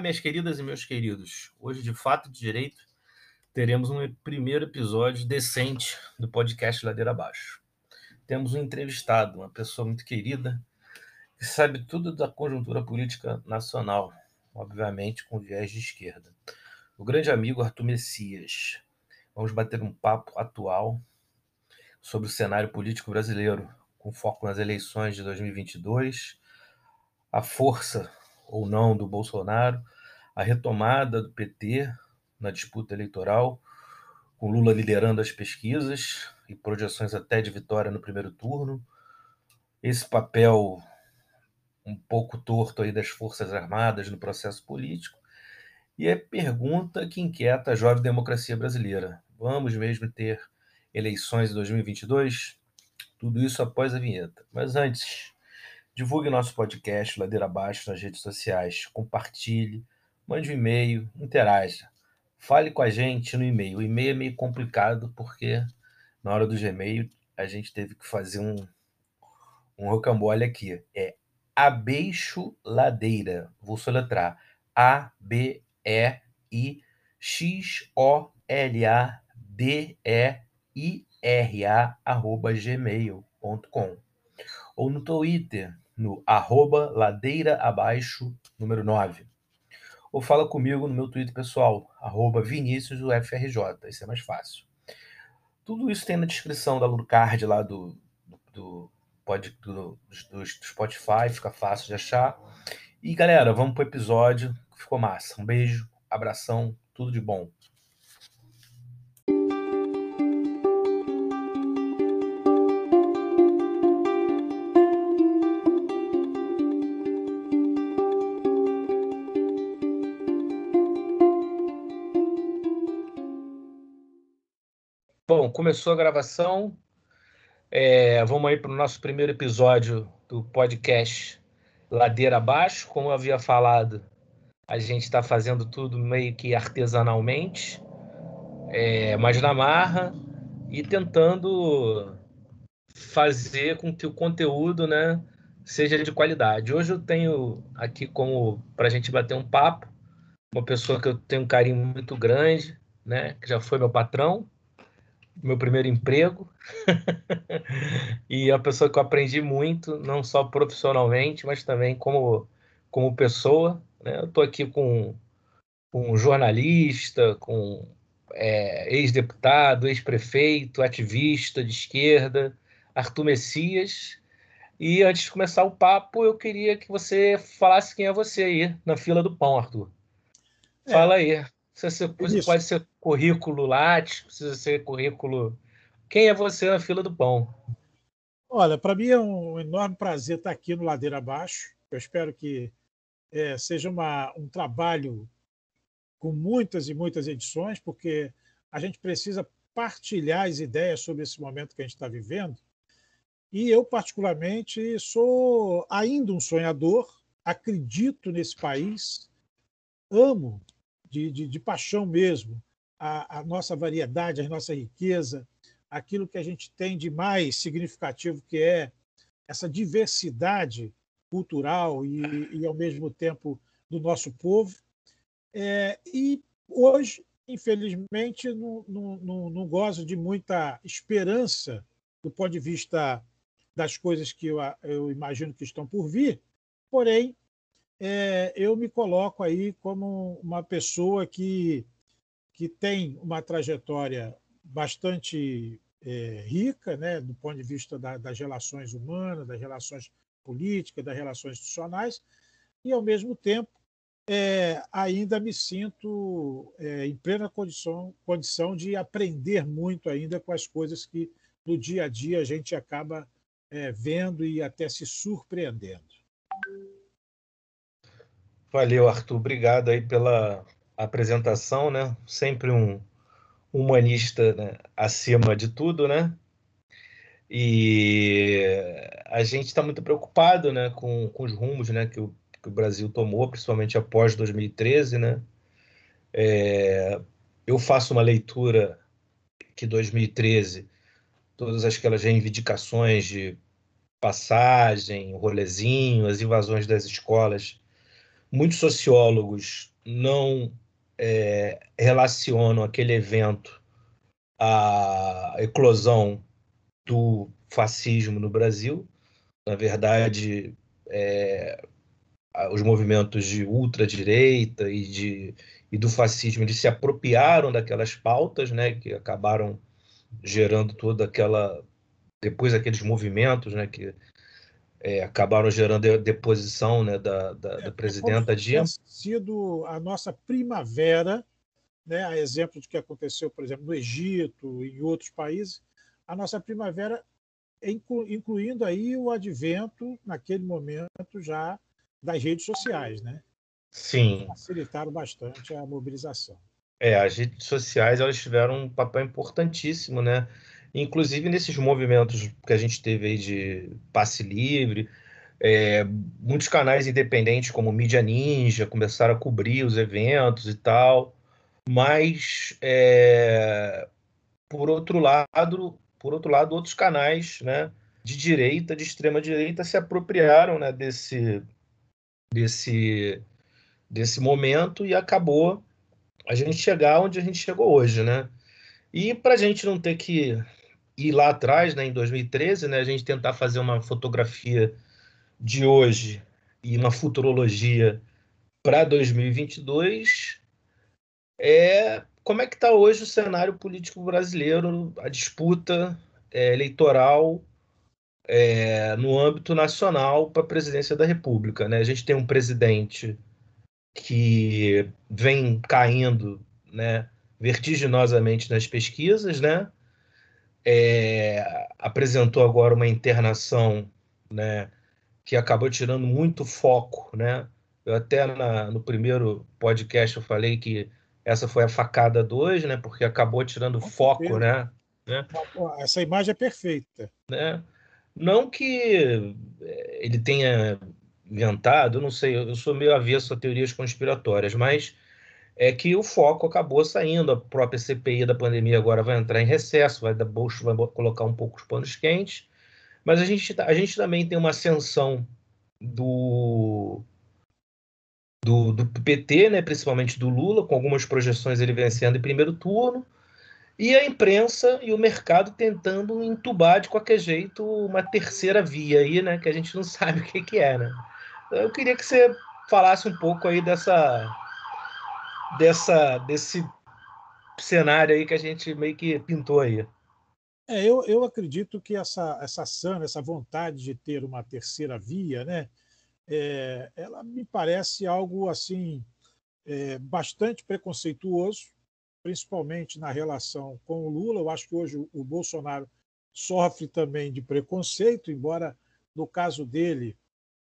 Minhas queridas e meus queridos. Hoje, de fato de direito, teremos um primeiro episódio decente do podcast Ladeira Abaixo. Temos um entrevistado, uma pessoa muito querida, que sabe tudo da conjuntura política nacional, obviamente com viés de esquerda. O grande amigo Arthur Messias. Vamos bater um papo atual sobre o cenário político brasileiro, com foco nas eleições de 2022, a força ou não do Bolsonaro, a retomada do PT na disputa eleitoral, com Lula liderando as pesquisas e projeções até de vitória no primeiro turno. Esse papel um pouco torto aí das Forças Armadas no processo político. E é pergunta que inquieta a jovem democracia brasileira. Vamos mesmo ter eleições em 2022? Tudo isso após a vinheta. Mas antes, Divulgue nosso podcast Ladeira Abaixo nas redes sociais, compartilhe, mande um e-mail, interaja. Fale com a gente no e-mail. O e-mail é meio complicado porque na hora do Gmail a gente teve que fazer um, um rocambole aqui. É Abeixo Ladeira. Vou soletrar. A-B-E-X-O-L-A-D-E-I-R-A arroba gmail.com ou no Twitter no arroba ladeira abaixo, número 9. Ou fala comigo no meu Twitter pessoal, arroba ViníciusUFRJ, isso é mais fácil. Tudo isso tem na descrição da Lucard lá do, do, do, do, do Spotify, fica fácil de achar. E galera, vamos pro episódio, ficou massa. Um beijo, abração, tudo de bom. Bom, começou a gravação. É, vamos aí para o nosso primeiro episódio do podcast Ladeira Abaixo. Como eu havia falado, a gente está fazendo tudo meio que artesanalmente, é, mas na marra e tentando fazer com que o conteúdo né, seja de qualidade. Hoje eu tenho aqui como para a gente bater um papo uma pessoa que eu tenho um carinho muito grande, né, que já foi meu patrão, meu primeiro emprego e é uma pessoa que eu aprendi muito, não só profissionalmente, mas também como, como pessoa. Né? Eu estou aqui com, com um jornalista, com é, ex-deputado, ex-prefeito, ativista de esquerda, Arthur Messias. E antes de começar o papo, eu queria que você falasse quem é você aí na fila do pão, Arthur. É. Fala aí. Você pode ser currículo Lattes, precisa ser currículo. Quem é você na fila do pão? Olha, para mim é um enorme prazer estar aqui no Ladeira Abaixo. Eu espero que é, seja uma, um trabalho com muitas e muitas edições, porque a gente precisa partilhar as ideias sobre esse momento que a gente está vivendo. E eu, particularmente, sou ainda um sonhador, acredito nesse país, amo de, de, de paixão mesmo, a, a, nossa variedade, a nossa riqueza, aquilo que a gente tem de mais significativo, que é essa diversidade cultural e, e ao mesmo tempo, do nosso povo. É, e hoje, infelizmente, não, não, não gozo de muita esperança do ponto de vista das coisas que eu, eu imagino que estão por vir, porém, é, eu me coloco aí como uma pessoa que, que tem uma trajetória bastante é, rica, né, do ponto de vista da, das relações humanas, das relações políticas, das relações institucionais, e, ao mesmo tempo, é, ainda me sinto é, em plena condição, condição de aprender muito ainda com as coisas que no dia a dia a gente acaba é, vendo e até se surpreendendo. Valeu, Arthur. Obrigado aí pela apresentação, né? Sempre um humanista né? acima de tudo, né? E a gente está muito preocupado, né, com, com os rumos, né, que o, que o Brasil tomou, principalmente após 2013, né? É, eu faço uma leitura que 2013, todas aquelas reivindicações de passagem, rolezinho, as invasões das escolas muitos sociólogos não é, relacionam aquele evento à eclosão do fascismo no Brasil. Na verdade, é, os movimentos de ultradireita e, de, e do fascismo eles se apropriaram daquelas pautas, né, que acabaram gerando toda aquela depois aqueles movimentos, né, que é, acabaram gerando a deposição né, da, da, da é, presidenta Dilma. sido a nossa primavera, né, a exemplo de que aconteceu, por exemplo, no Egito e em outros países, a nossa primavera, incluindo aí o advento, naquele momento já, das redes sociais, né? Sim. Facilitaram bastante a mobilização. É, as redes sociais elas tiveram um papel importantíssimo, né? Inclusive nesses movimentos que a gente teve aí de passe livre, é, muitos canais independentes como Mídia Ninja começaram a cobrir os eventos e tal, mas é, por outro lado, por outro lado, outros canais, né, de direita, de extrema direita, se apropriaram, né, desse desse desse momento e acabou a gente chegar onde a gente chegou hoje, né? E para a gente não ter que ir lá atrás, né, em 2013, né, a gente tentar fazer uma fotografia de hoje e uma futurologia para 2022, é como é que está hoje o cenário político brasileiro, a disputa é, eleitoral é, no âmbito nacional para a presidência da República. Né? A gente tem um presidente que vem caindo né, vertiginosamente nas pesquisas, né? É, apresentou agora uma internação né, que acabou tirando muito foco. Né? Eu até na, no primeiro podcast eu falei que essa foi a facada 2, né, porque acabou tirando Com foco. Né, né? Essa imagem é perfeita. Né? Não que é, ele tenha inventado, não sei, eu sou meio avesso a teorias conspiratórias, mas é que o foco acabou saindo, a própria CPI da pandemia agora vai entrar em recesso, vai dar bolso, vai colocar um pouco os panos quentes, mas a gente, a gente também tem uma ascensão do, do, do PT, né, principalmente do Lula, com algumas projeções ele vencendo em primeiro turno, e a imprensa e o mercado tentando entubar de qualquer jeito uma terceira via aí, né, que a gente não sabe o que, que é, né? Eu queria que você falasse um pouco aí dessa, dessa, desse cenário aí que a gente meio que pintou aí. É, eu, eu acredito que essa, essa sana, essa vontade de ter uma terceira via, né, é, ela me parece algo assim é, bastante preconceituoso, principalmente na relação com o Lula. Eu acho que hoje o, Bolsonaro sofre também de preconceito, embora no caso dele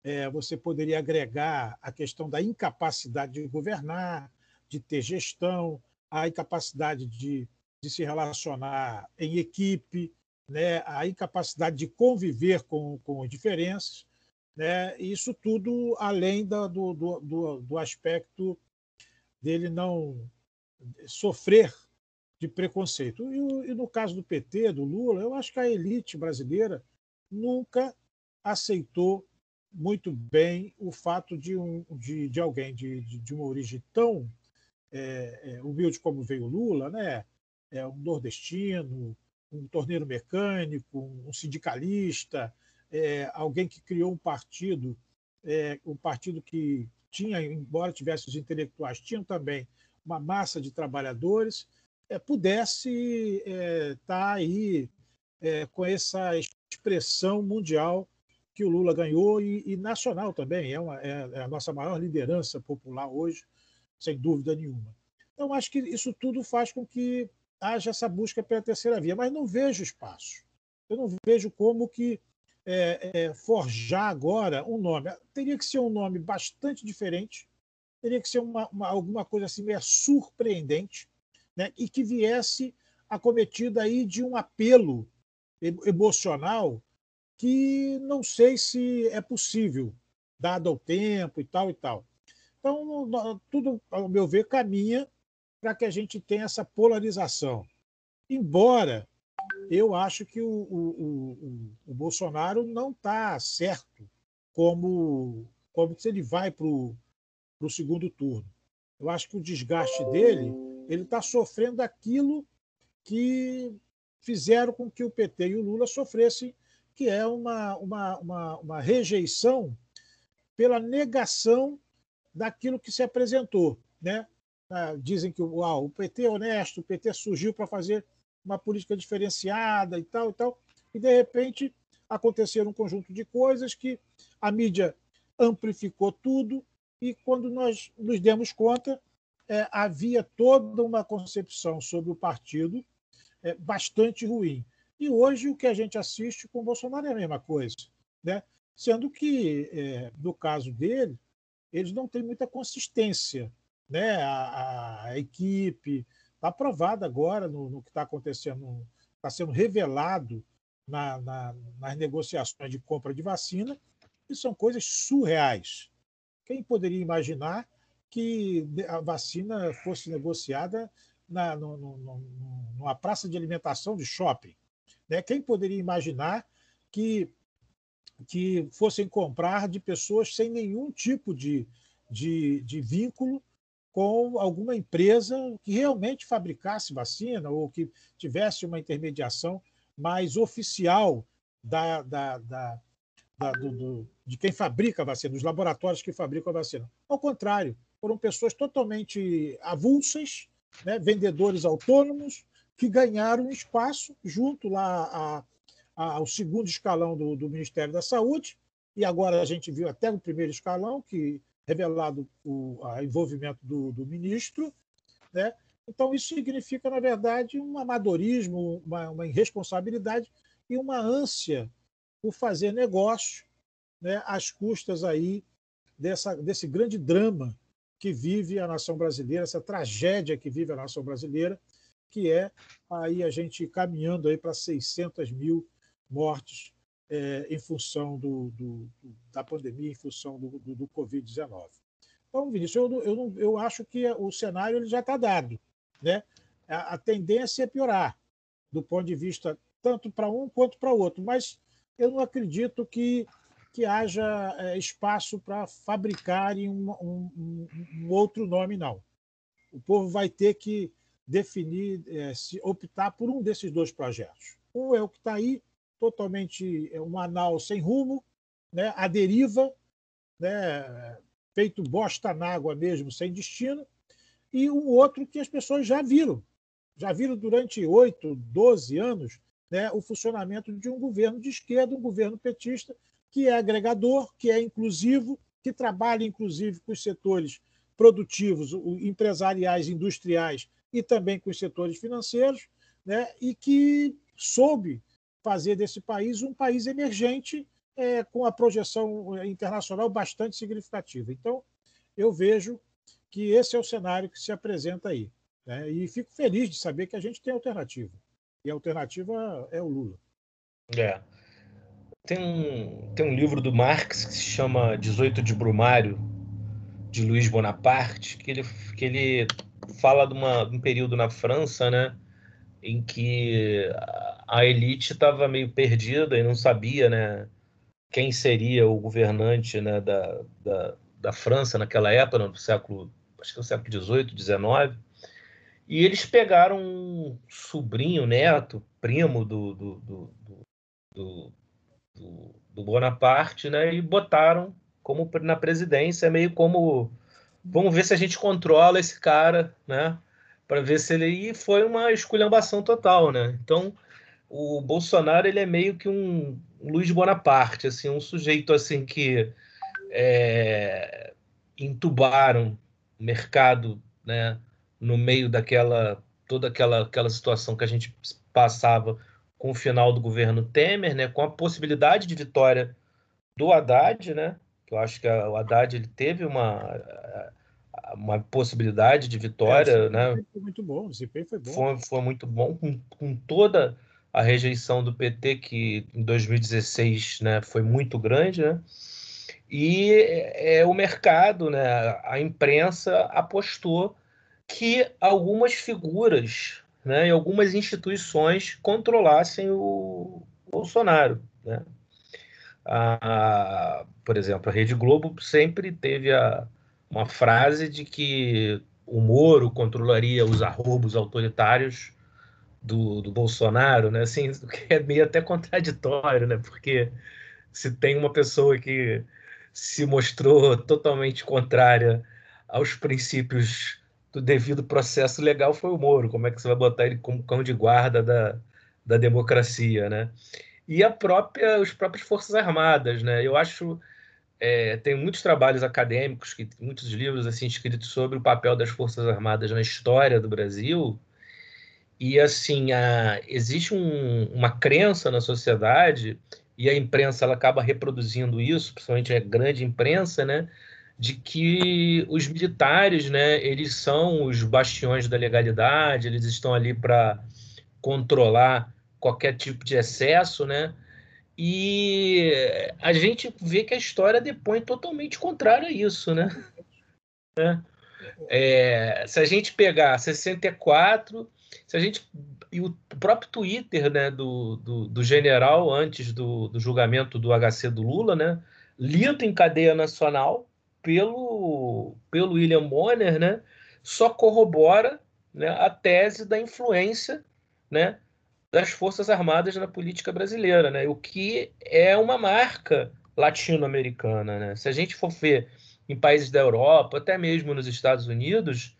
é, você poderia agregar a questão da incapacidade de governar, de ter gestão, a incapacidade de, de se relacionar em equipe, né, a incapacidade de conviver com, com diferenças. Né, isso tudo além da, do, do, do aspecto dele não sofrer de preconceito. E, e, no caso do PT, do Lula, eu acho que a elite brasileira nunca aceitou muito bem o fato de, um, de, de alguém de, de, de uma origem tão é, é, humilde como veio Lula, né? É um nordestino, um torneiro mecânico, um sindicalista, é, alguém que criou um partido, é, um partido que tinha, embora tivesse os intelectuais, tinham também uma massa de trabalhadores, é, pudesse estar é, tá aí é, com essa expressão mundial que o Lula ganhou e, e nacional também. É, uma, é, é, a nossa maior liderança popular hoje, sem dúvida nenhuma. Então, acho que isso tudo faz com que haja essa busca pela terceira via, mas não vejo espaço. Eu não vejo como que é, é, forjar agora um nome. Teria que ser um nome bastante diferente, teria que ser uma, uma, alguma coisa assim meio surpreendente, né? e que viesse acometida aí de um apelo emocional que não sei se é possível, dado o tempo e tal e tal. Então, tudo, ao meu ver, caminha para que a gente tenha essa polarização. Embora eu acho que o, o, o, o Bolsonaro não está certo como, como se ele vai para o segundo turno. Eu acho que o desgaste dele, ele está sofrendo aquilo que fizeram com que o PT e o Lula sofressem, que é uma, uma, uma, uma rejeição pela negação daquilo que se apresentou. Né? Ah, dizem que ah, o PT é honesto, o PT surgiu para fazer uma política diferenciada e tal e tal, e de repente aconteceram um conjunto de coisas que a mídia amplificou tudo e quando nós nos demos conta é, havia toda uma concepção sobre o partido é, bastante ruim. E hoje o que a gente assiste com Bolsonaro é a mesma coisa, né? sendo que, é, no caso dele, eles não têm muita consistência. Né? A, a equipe está aprovada agora no, no que está acontecendo, está sendo revelado na, na, nas negociações de compra de vacina, e são coisas surreais. Quem poderia imaginar que a vacina fosse negociada na, no, no, numa praça de alimentação de shopping? Né? Quem poderia imaginar que, que fossem comprar de pessoas sem nenhum tipo de, de, de vínculo com alguma empresa que realmente fabricasse vacina ou que tivesse uma intermediação mais oficial da, da, da, da do, do, de quem fabrica a vacina, dos laboratórios que fabricam a vacina. Ao contrário, foram pessoas totalmente avulsas, né, vendedores autônomos, que ganharam espaço junto lá ao segundo escalão do, do, Ministério da Saúde, e agora a gente viu até o primeiro escalão, que revelado o envolvimento do, do ministro, né? Então, isso significa, na verdade, um amadorismo, uma, uma irresponsabilidade e uma ânsia por fazer negócio né, às custas aí dessa, desse grande drama que vive a nação brasileira, essa tragédia que vive a nação brasileira, que é aí a gente caminhando aí para 600 mil mortes é, em função do, do, da pandemia, em função do, do, do Covid-19. Então, Vinícius, eu, eu, eu acho que o cenário ele já está dado né? A, a tendência é piorar, do ponto de vista tanto para um quanto para o outro. Mas eu não acredito que, que haja é, espaço para fabricarem um, um, um, outro nome, não. O povo vai ter que definir, é, se optar por um desses dois projetos. Um é o que está aí, totalmente é um anal sem rumo, né, a deriva, né, feito bosta na água mesmo, sem destino, e um outro que as pessoas já viram. Já viram durante oito, doze anos né, o funcionamento de um governo de esquerda, um governo petista, que é agregador, que é inclusivo, que trabalha inclusive com os setores produtivos, empresariais, industriais e também com os setores financeiros, né, e que soube fazer desse país um país emergente é, com a projeção é, internacional bastante significativa. Então, eu vejo que esse é o cenário que se apresenta aí. Né? E fico feliz de saber que a gente tem alternativa. E a alternativa é o Lula. É. Tem um, tem um livro do Marx que se chama 18 de Brumário, de Luiz Bonaparte, que ele, que ele fala de, uma, de um período na França, né, em que elite estava meio perdida e não sabia, né, quem seria o governante, né, da, da, da França naquela época, no século acho que no século XVIII, XIX, e eles pegaram um sobrinho, neto, primo do, do, do, do, do Bonaparte, né, e botaram como na presidência, meio como vamos ver se a gente controla esse cara, né, para ver se ele e foi uma esculhambação total, né? Então o Bolsonaro ele é meio que um Luiz Bonaparte, assim, um sujeito assim que é, entubaram mercado, né, no meio daquela toda aquela aquela situação que a gente passava com o final do governo Temer, né, com a possibilidade de vitória do Haddad, né, que eu acho que a, o Haddad ele teve uma uma possibilidade de vitória, é, né? Foi muito bom, o desempenho foi bom. Foi, foi muito bom com, com toda a rejeição do PT que em 2016, né, foi muito grande, né? E é, o mercado, né, a imprensa apostou que algumas figuras né, e algumas instituições controlassem o Bolsonaro. Né? A, por exemplo, a Rede Globo sempre teve a, uma frase de que o Moro controlaria os arrobos autoritários do, do Bolsonaro, né? Assim, que é meio até contraditório, né? Porque se tem uma pessoa que se mostrou totalmente contrária aos princípios do devido processo legal foi o Moro. Como é que você vai botar ele como cão de guarda da, da democracia, né? E a própria, os próprios Forças Armadas, né? Eu acho é, tem muitos trabalhos acadêmicos, que, muitos livros assim escritos sobre o papel das Forças Armadas na história do Brasil. E assim, a, existe um, uma crença na sociedade e a imprensa ela acaba reproduzindo isso, principalmente a grande imprensa, né, de que os militares, né, eles são os bastiões da legalidade, eles estão ali para controlar qualquer tipo de excesso, né? E a gente vê que a história depõe totalmente contrário a isso, né? É. É, se a gente pegar 64, se a gente e o próprio Twitter né, do, do, do general antes do, do, julgamento do HC do Lula, né, lido em cadeia nacional pelo, pelo William Bonner, né, só corrobora né, a tese da influência né, das Forças Armadas na política brasileira, né? O que é uma marca latino-americana, né? Se a gente for ver em países da Europa, até mesmo nos Estados Unidos,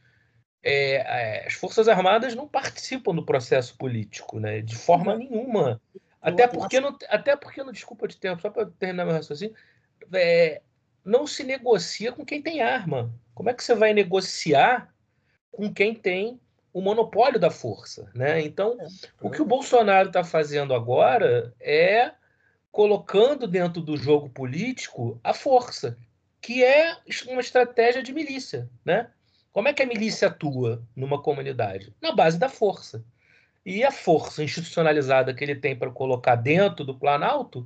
é, é, as Forças Armadas não participam do processo político, né? De forma nenhuma. Até porque, não, até porque, não desculpa de tempo, só para terminar meu raciocínio, é, não se negocia com quem tem arma. Como é que você vai negociar com quem tem o monopólio da força. Né? Então, é, o que o Bolsonaro está fazendo agora é colocando dentro do jogo político a força, que é uma estratégia de milícia. Né? Como é que a milícia atua numa comunidade? Na base da força. E a força institucionalizada que ele tem para colocar dentro do Planalto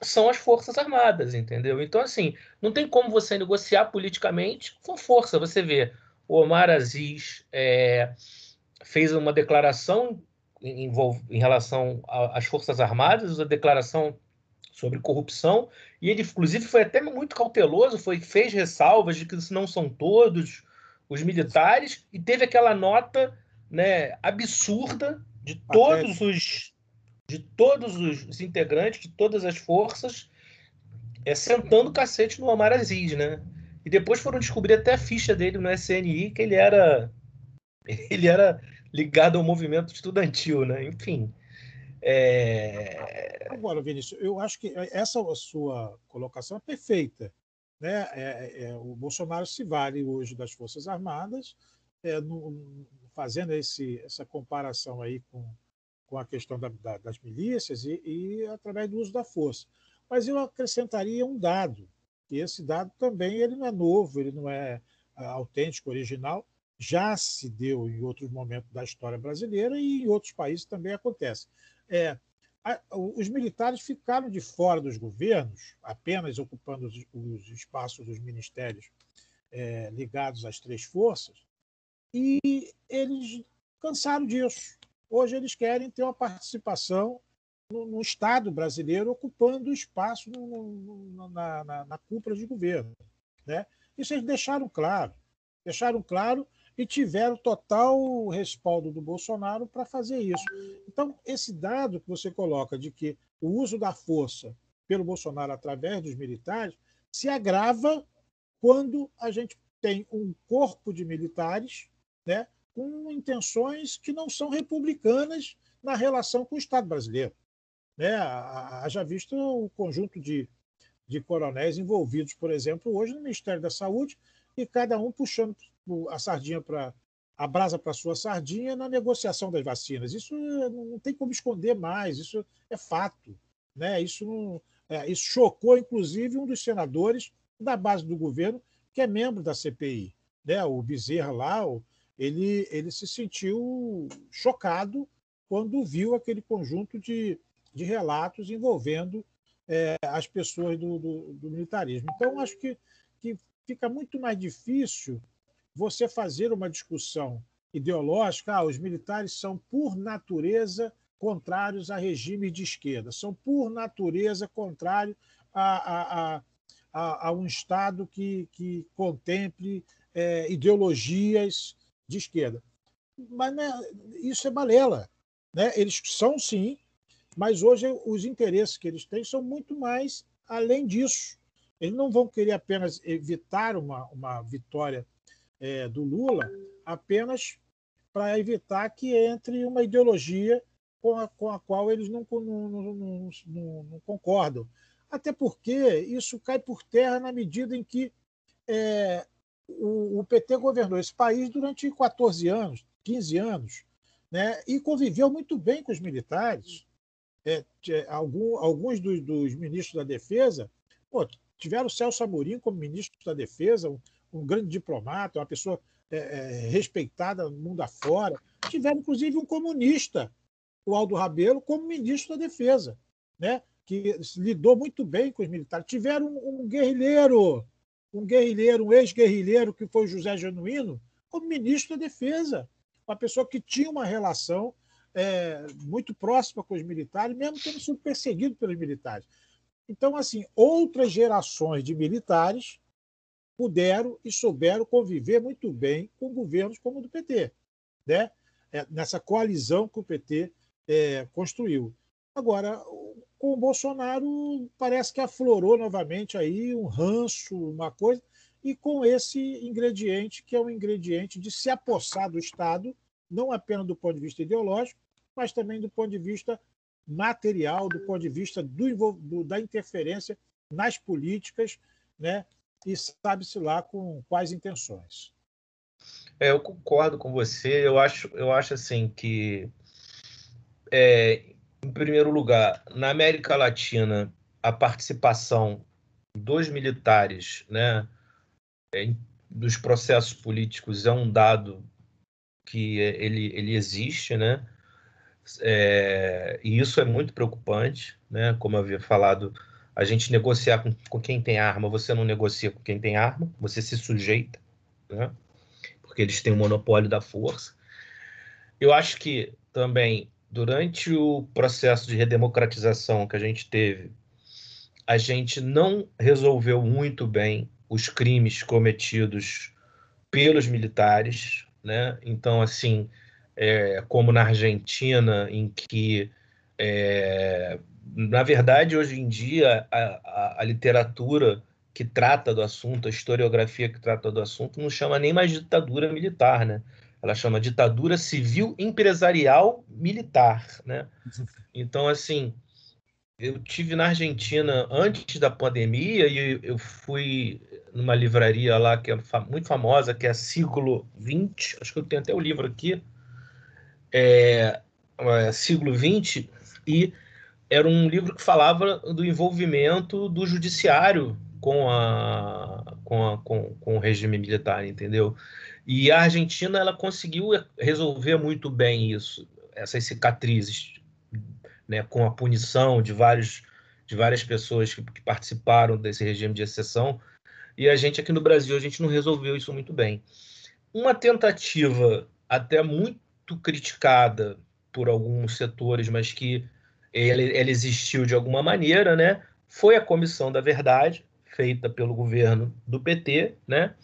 são as Forças Armadas, entendeu? Então, assim, não tem como você negociar politicamente com força. Você vê o Omar Aziz, é, fez uma declaração em, em relação às Forças Armadas, a declaração sobre corrupção, e ele, inclusive, foi até muito cauteloso, foi fez ressalvas de que não são todos os militares, e teve aquela nota né, absurda de todos os de todos os integrantes, de todas as forças, é, sentando o cacete no Omar Aziz, né? E depois foram descobrir até a ficha dele no SNI, que ele era ele era ligado ao movimento estudantil, né? Enfim. É... Agora, Vinícius, eu acho que essa sua colocação é perfeita. Né? É, é, é, o Bolsonaro se vale hoje das Forças Armadas, é, no, fazendo esse, essa comparação aí com, com a questão da, da, das milícias e, e, através do uso da força. Mas eu acrescentaria um dado, e esse dado também ele não é novo, ele não é autêntico, original, já se deu em outros momentos da história brasileira e em outros países também acontece. É, os militares ficaram de fora dos governos, apenas ocupando os, os espaços dos ministérios é, ligados às três forças, e eles cansaram disso. Hoje eles querem ter uma participação no, no Estado brasileiro ocupando espaço no, no, na, na, na cúpula de governo. Né? Isso eles deixaram claro. Deixaram claro e tiveram total respaldo do Bolsonaro para fazer isso. Então, esse dado que você coloca de que o uso da força pelo Bolsonaro através dos militares se agrava quando a gente tem um corpo de militares né, com intenções que não são republicanas na relação com o Estado brasileiro. Né? Haja visto o conjunto de, de coronéis envolvidos, por exemplo, hoje no Ministério da Saúde, e cada um puxando a sardinha para a brasa para sua sardinha na negociação das vacinas. Isso não tem como esconder mais, isso é fato. Né? Isso, não, é, isso chocou, inclusive, um dos senadores da base do governo, que é membro da CPI. Né? O Bezerra lá, ele, ele se sentiu chocado quando viu aquele conjunto de, de relatos envolvendo é, as pessoas do, do, do militarismo. Então, acho que, que fica muito mais difícil você fazer uma discussão ideológica, ah, os militares são, por natureza, contrários a regime de esquerda, são, por natureza, contrários a, a, a, a, a um Estado que, que contemple é, ideologias de esquerda. Mas né, isso é balela. Né? Eles são, sim, mas hoje os interesses que eles têm são muito mais além disso. Eles não vão querer apenas evitar uma, uma vitória é, do Lula apenas para evitar que entre uma ideologia com a, com a qual eles não, não, não, não, concordam. Até porque isso cai por terra na medida em que é, o, o, PT governou esse país durante 14 anos, 15 anos, né, e conviveu muito bem com os militares. É, algum, alguns dos, dos, ministros da Defesa pô, tiveram o Celso Amorim como ministro da Defesa, um, grande diplomata, uma pessoa é, é, respeitada no mundo afora. Tiveram, inclusive, um comunista, o Aldo Rabelo, como ministro da Defesa, né? que lidou muito bem com os militares. Tiveram um, guerrilheiro, um guerrilheiro, um ex-guerrilheiro, que foi José Genuíno, como ministro da Defesa. Uma pessoa que tinha uma relação é, muito próxima com os militares, mesmo tendo sido perseguido pelos militares. Então, assim, outras gerações de militares puderam e souberam conviver muito bem com governos como o do PT, né? É, nessa coalizão que o PT é, construiu. Agora, com o Bolsonaro, parece que aflorou novamente aí um ranço, uma coisa, e com esse ingrediente, que é um ingrediente de se apossar do Estado, não apenas do ponto de vista ideológico, mas também do ponto de vista material, do ponto de vista do, do da interferência nas políticas, né? E sabe-se lá com quais intenções. É, eu concordo com você. Eu acho, eu acho assim que, é, em primeiro lugar, na América Latina, a participação dos militares, né, é, dos processos políticos é um dado que ele, ele existe, né? É, e isso é muito preocupante, né? Como havia falado a gente negociar com, com quem tem arma, você não negocia com quem tem arma, você se sujeita, né? porque eles têm o monopólio da força. Eu acho que também, durante o processo de redemocratização que a gente teve, a gente não resolveu muito bem os crimes cometidos pelos militares, né? Então, assim, é, como na Argentina, em que é, na verdade, hoje em dia, a, a, a, literatura que trata do assunto, a historiografia que trata do assunto, não chama nem mais ditadura militar, né? Ela chama ditadura civil empresarial militar, né? Então, assim, eu tive na Argentina antes da pandemia e eu fui numa livraria lá que é muito famosa, que é Siglo XX, acho que eu tenho até o livro aqui, é, é Siglo XX, e era um livro que falava do envolvimento do judiciário com, a, com, a, com, com o regime militar, entendeu? E a Argentina ela conseguiu resolver muito bem isso, essas cicatrizes, né, com a punição de vários de várias pessoas que, que participaram desse regime de exceção. E a gente aqui no Brasil a gente não resolveu isso muito bem. Uma tentativa até muito criticada por alguns setores, mas que ele, ele existiu de alguma maneira, né? Foi a Comissão da Verdade, feita pelo governo do PT, né?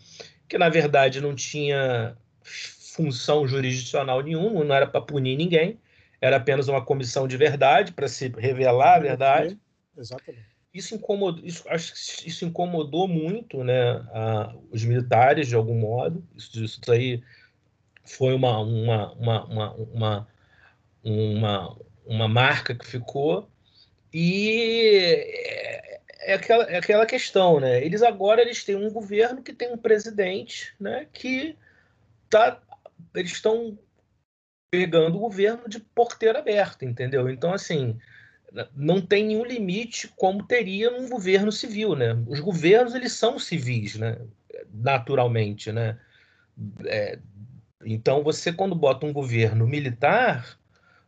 Que na verdade não tinha função jurisdicional nenhuma, não era para punir ninguém, era apenas uma comissão de verdade para se revelar a verdade. Exatamente. Isso incomodou, isso, acho que isso incomodou muito, né, a, os militares de algum modo. Isso, isso aí foi uma, uma, uma, uma, uma, uma uma marca que ficou. E é, é, aquela, é aquela questão, né? Eles agora eles têm um governo que tem um presidente, né? Que tá, eles estão pegando o governo de porteira aberta, entendeu? Então, assim, não tem nenhum limite como teria num governo civil, né? Os governos, eles são civis, né? Naturalmente, né? É, então, você, quando bota um governo militar,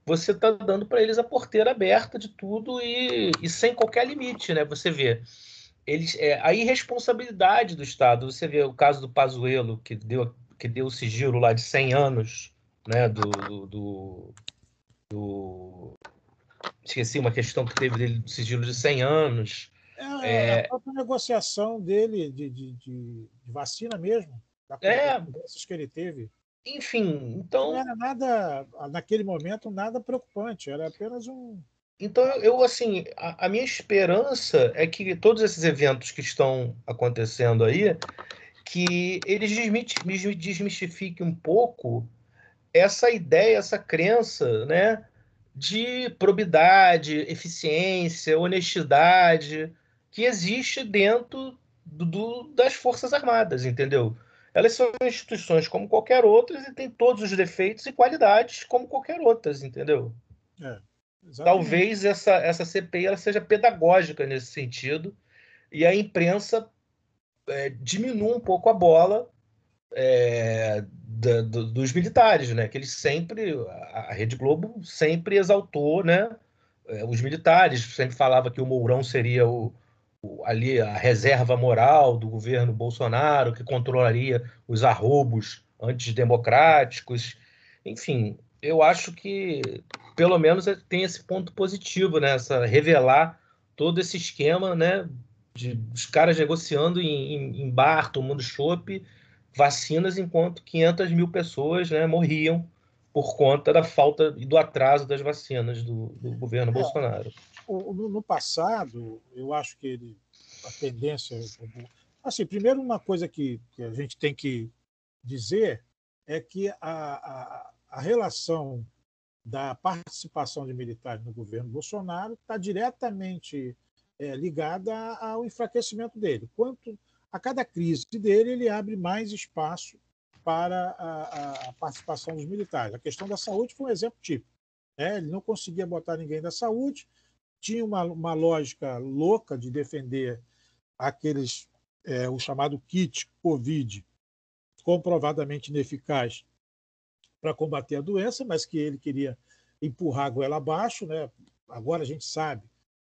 você está dando para eles a porteira aberta de tudo e, e, sem qualquer limite, né? Você vê eles, é, a irresponsabilidade do Estado. Você vê o caso do Pazuello, que deu, que deu o sigilo lá de 100 anos, né? Do, do, do, do... esqueci uma questão que teve dele do sigilo de 100 anos. É, é... A, própria, negociação dele de, de, de, de vacina mesmo, da é. que ele teve. Enfim, então. Não era nada, naquele momento, nada preocupante, era apenas um. Então, eu, assim, a, a minha esperança é que todos esses eventos que estão acontecendo aí, que eles desmistifiquem um pouco essa ideia, essa crença, né, de probidade, eficiência, honestidade que existe dentro do, do, das Forças Armadas, entendeu? Elas são instituições como qualquer outras e têm todos os defeitos e qualidades como qualquer outras, entendeu? É, Talvez essa, essa CPI ela seja pedagógica nesse sentido e a imprensa é, diminua um pouco a bola é, da, do, dos militares, né? Que eles sempre, a, Rede Globo sempre exaltou, né? É, os militares sempre falava que o Mourão seria o, ali a reserva moral do governo Bolsonaro, que controlaria os arrobos antidemocráticos. Enfim, eu acho que pelo menos tem esse ponto positivo, né? Essa, revelar todo esse esquema, né? De os caras negociando em, em, em bar, tomando chopp, vacinas, enquanto 500 mil pessoas né, morriam por conta da falta e do atraso das vacinas do, do governo é. Bolsonaro no passado, eu acho que ele, a tendência. Assim, primeiro, uma coisa que, que a gente tem que dizer é que a, a, a relação da participação de militares no governo Bolsonaro está diretamente é, ligada ao enfraquecimento dele. Quanto a cada crise dele, ele abre mais espaço para a, a participação dos militares. A questão da saúde foi um exemplo típico. É, ele não conseguia botar ninguém da saúde, tinha uma, uma lógica louca de defender aqueles, é, o chamado kit Covid, comprovadamente ineficaz para combater a doença, mas que ele queria empurrar a goela abaixo. Né? Agora a gente sabe,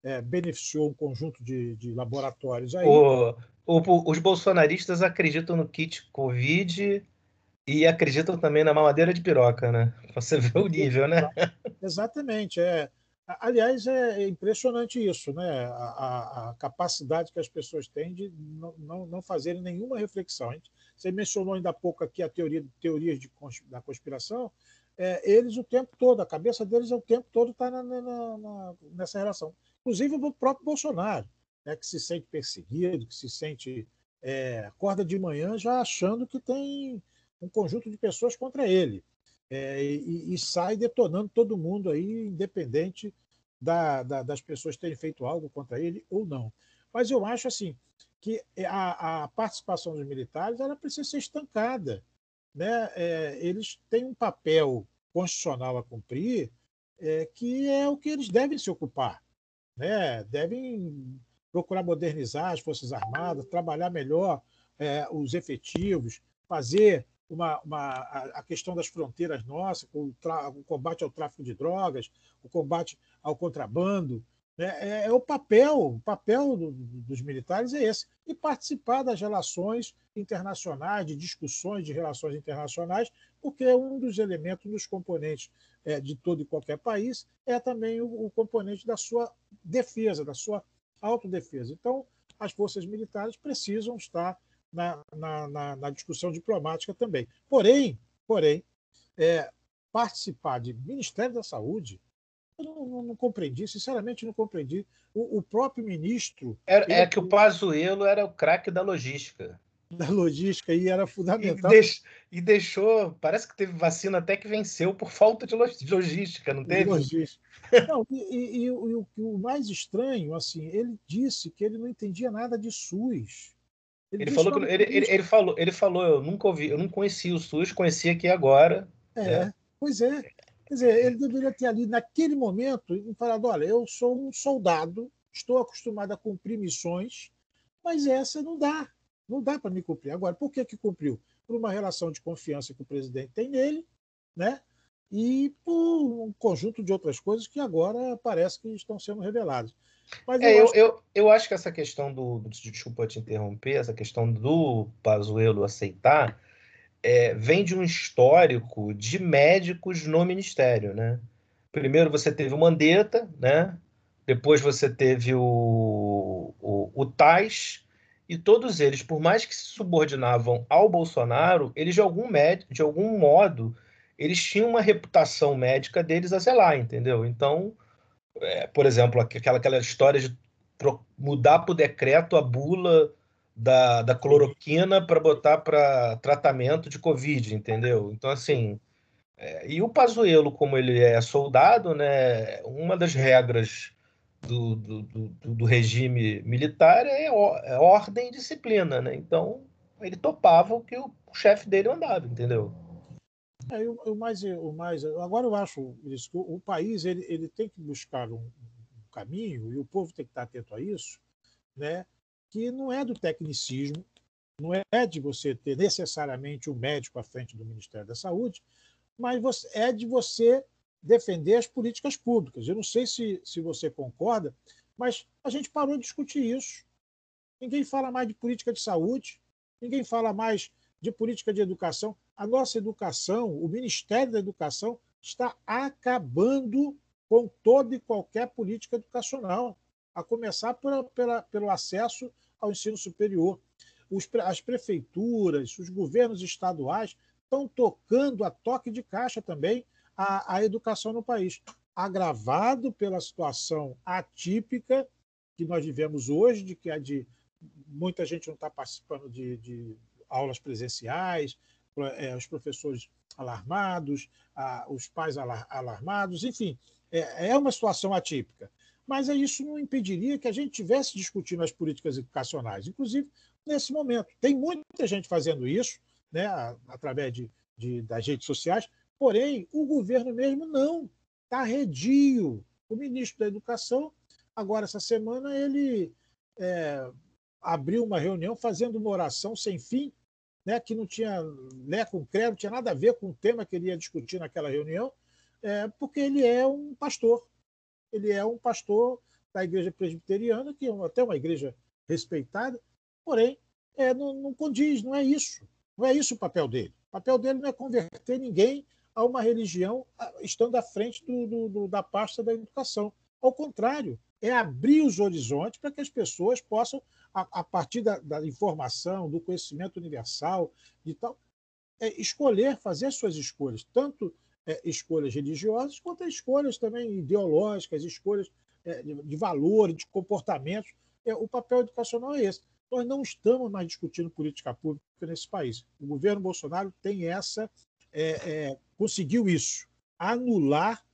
é, beneficiou um conjunto de, de laboratórios aí. O, o, os bolsonaristas acreditam no kit Covid e acreditam também na mamadeira de piroca, né? Você vê o nível, né? Exatamente. É, Aliás, é impressionante isso, né? A, a, capacidade que as pessoas têm de não, não, não fazerem nenhuma reflexão. Você mencionou ainda há pouco aqui a teoria teorias de, da conspiração. É, eles o tempo todo, a cabeça deles o tempo todo está nessa relação. Inclusive o próprio Bolsonaro, né, que se sente perseguido, que se sente é, acorda de manhã já achando que tem um conjunto de pessoas contra ele é, e, e, sai detonando todo mundo aí, independente da, da, das pessoas terem feito algo contra ele ou não. Mas eu acho assim que a, a participação dos militares ela precisa ser estancada. Né? É, eles têm um papel constitucional a cumprir é, que é o que eles devem se ocupar. Né? Devem procurar modernizar as Forças Armadas, trabalhar melhor é, os efetivos, fazer uma, uma, a questão das fronteiras nossas, o, tra, o, combate ao tráfico de drogas, o combate ao contrabando. Né? É, é, o papel, o papel do, dos militares é esse. E participar das relações internacionais, de discussões de relações internacionais, porque um dos elementos, um dos componentes é, de todo e qualquer país é também o, o componente da sua defesa, da sua autodefesa. Então, as forças militares precisam estar na, na, na, na discussão diplomática também. Porém, porém é, participar de Ministério da Saúde, eu não, não, não compreendi, sinceramente não compreendi. O, o próprio ministro. É, é que o Pazuello era o craque da logística. Da logística e era fundamental. E, deix, e, deixou. Parece que teve vacina até que venceu por falta de logística, não teve? Logística. Não, e, e, e o, o mais estranho, assim, ele disse que ele não entendia nada de SUS. Ele, ele falou que ele, ele, ele, falou, ele falou, eu nunca ouvi, eu não conhecia o SUS, conhecia aqui agora. É, é, pois é. Quer dizer, ele deveria ter ali, naquele momento, falado: olha, eu sou um soldado, estou acostumado a cumprir missões, mas essa não dá. Não dá para me cumprir. Agora, por que, que cumpriu? Por uma relação de confiança que o presidente tem nele, né? e por um conjunto de outras coisas que agora parece que estão sendo reveladas. Mas eu, é, eu, acho... Eu, eu, acho que essa questão do. Desculpa te interromper, essa questão do Pazuello aceitar é, vem de um histórico de médicos no ministério. Né? Primeiro você teve o Mandetta, né? depois você teve o, o, o Tais, e todos eles, por mais que se subordinavam ao Bolsonaro, eles de algum, de algum modo, eles tinham uma reputação médica deles a zelar, entendeu? Então, é, por exemplo, aquela, aquela história de mudar por decreto a bula da, da cloroquina para botar para tratamento de Covid, entendeu? Então, assim, é, e o Pazuello, como ele é soldado, né, uma das regras do, do, do, do regime militar é, é, ordem e disciplina, né? Então, ele topava o que o chefe dele mandava, entendeu? É, o, o, mais, o mais, agora eu acho isso, que o, o país ele, ele tem que buscar um, um caminho e o povo tem que estar atento a isso, né? que não é do tecnicismo, não é de você ter necessariamente um médico à frente do Ministério da Saúde, mas você, é de você defender as políticas públicas. Eu não sei se, se você concorda, mas a gente parou de discutir isso. Ninguém fala mais de política de saúde, ninguém fala mais de política de educação. A nossa educação, o Ministério da Educação, está acabando com toda e qualquer política educacional, a começar por, pela, pelo acesso ao ensino superior. Os, as prefeituras, os governos estaduais estão tocando a toque de caixa também a, a educação no país, agravado pela situação atípica que nós vivemos hoje, de que a de muita gente não está participando de, de, aulas presenciais, é, os professores alarmados, a, os pais alar, alarmados, enfim, é, é uma situação atípica mas isso não impediria que a gente tivesse discutindo as políticas educacionais, inclusive nesse momento. Tem muita gente fazendo isso, né, através de, de, das redes sociais, porém, o governo mesmo não, está redio. O ministro da Educação, agora, essa semana, ele é, abriu uma reunião fazendo uma oração sem fim, né, que não tinha né, com não tinha nada a ver com o tema que ele ia discutir naquela reunião, é, porque ele é um pastor ele é um pastor da igreja presbiteriana, que é até uma igreja respeitada, porém, é, não, não condiz, não é isso. Não é isso o papel dele. O papel dele não é converter ninguém a uma religião estando à frente do, do, do, da pasta da educação. Ao contrário, é abrir os horizontes para que as pessoas possam, a, a partir da, da, informação, do conhecimento universal e tal, é, escolher, fazer as suas escolhas, tanto é, escolhas religiosas, quanto escolhas também ideológicas, escolhas é, de, de valores, de comportamentos. É, o papel educacional é esse. Nós não estamos mais discutindo política pública nesse país. O governo Bolsonaro tem essa, é, é, conseguiu isso, anular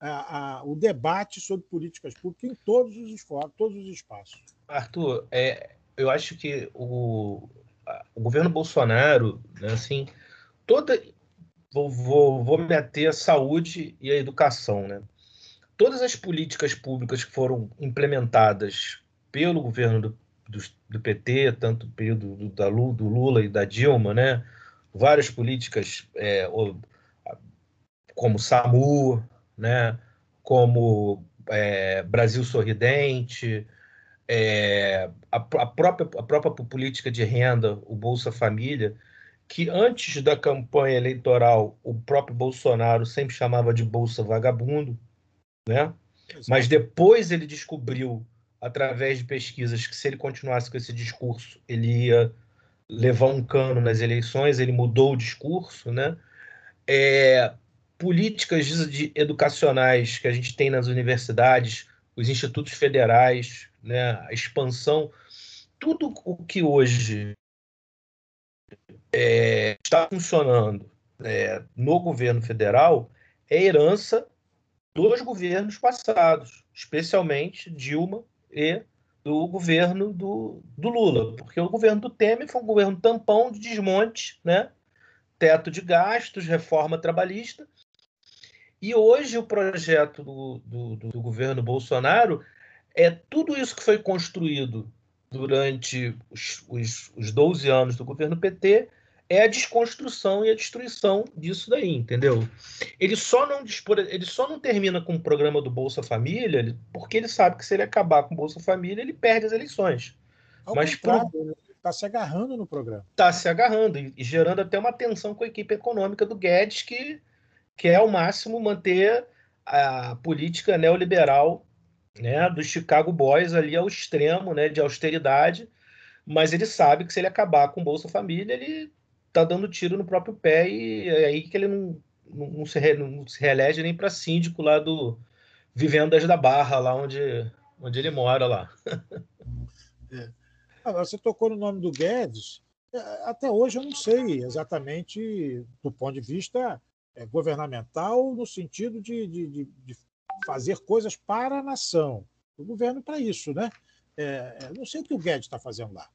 a, a, o debate sobre políticas públicas em todos os todos os espaços. Arthur, é, eu acho que o, o governo Bolsonaro, né, assim, toda, vou, vou, vou saúde e à educação. Né? Todas as políticas públicas que foram implementadas pelo governo do, do, do PT, tanto período do, da, do Lula e da Dilma, né? várias políticas é, como SAMU, né? como é, Brasil Sorridente, é, a, a, própria, a própria política de renda, o Bolsa Família, que antes da campanha eleitoral o próprio Bolsonaro sempre chamava de bolsa vagabundo, né? Exato. Mas depois ele descobriu através de pesquisas que se ele continuasse com esse discurso, ele ia levar um cano nas eleições, ele mudou o discurso, né? É, políticas de, educacionais que a gente tem nas universidades, os institutos federais, né? A expansão, tudo o que hoje é, está funcionando é, no governo federal é herança dos governos passados, especialmente Dilma e do governo do, do Lula, porque o governo do Temer foi um governo tampão de desmonte, né? teto de gastos, reforma trabalhista. E hoje o projeto do, do, do governo Bolsonaro é tudo isso que foi construído durante os, os, os 12 anos do governo PT é a desconstrução e a destruição disso daí, entendeu? Ele só não dispor, ele só não termina com o programa do Bolsa Família, porque ele sabe que se ele acabar com o Bolsa Família, ele perde as eleições. Ao Mas pro... está se agarrando no programa. Está se agarrando e, gerando até uma tensão com a equipe econômica do Guedes, que quer ao máximo manter a política neoliberal né, do Chicago Boys ali ao extremo, né, de austeridade, mas ele sabe que se ele acabar com o Bolsa Família, ele tá dando tiro no próprio pé e é aí que ele não, não, se, re, não se reelege nem para síndico lá do Vivendas da Barra, lá onde, onde ele mora lá. é. Agora, você tocou no nome do Guedes. É, até hoje eu não sei exatamente do ponto de vista é, governamental, no sentido de, de, de, fazer coisas para a nação. O governo para isso, né? É, é, não sei o que o Guedes está fazendo lá.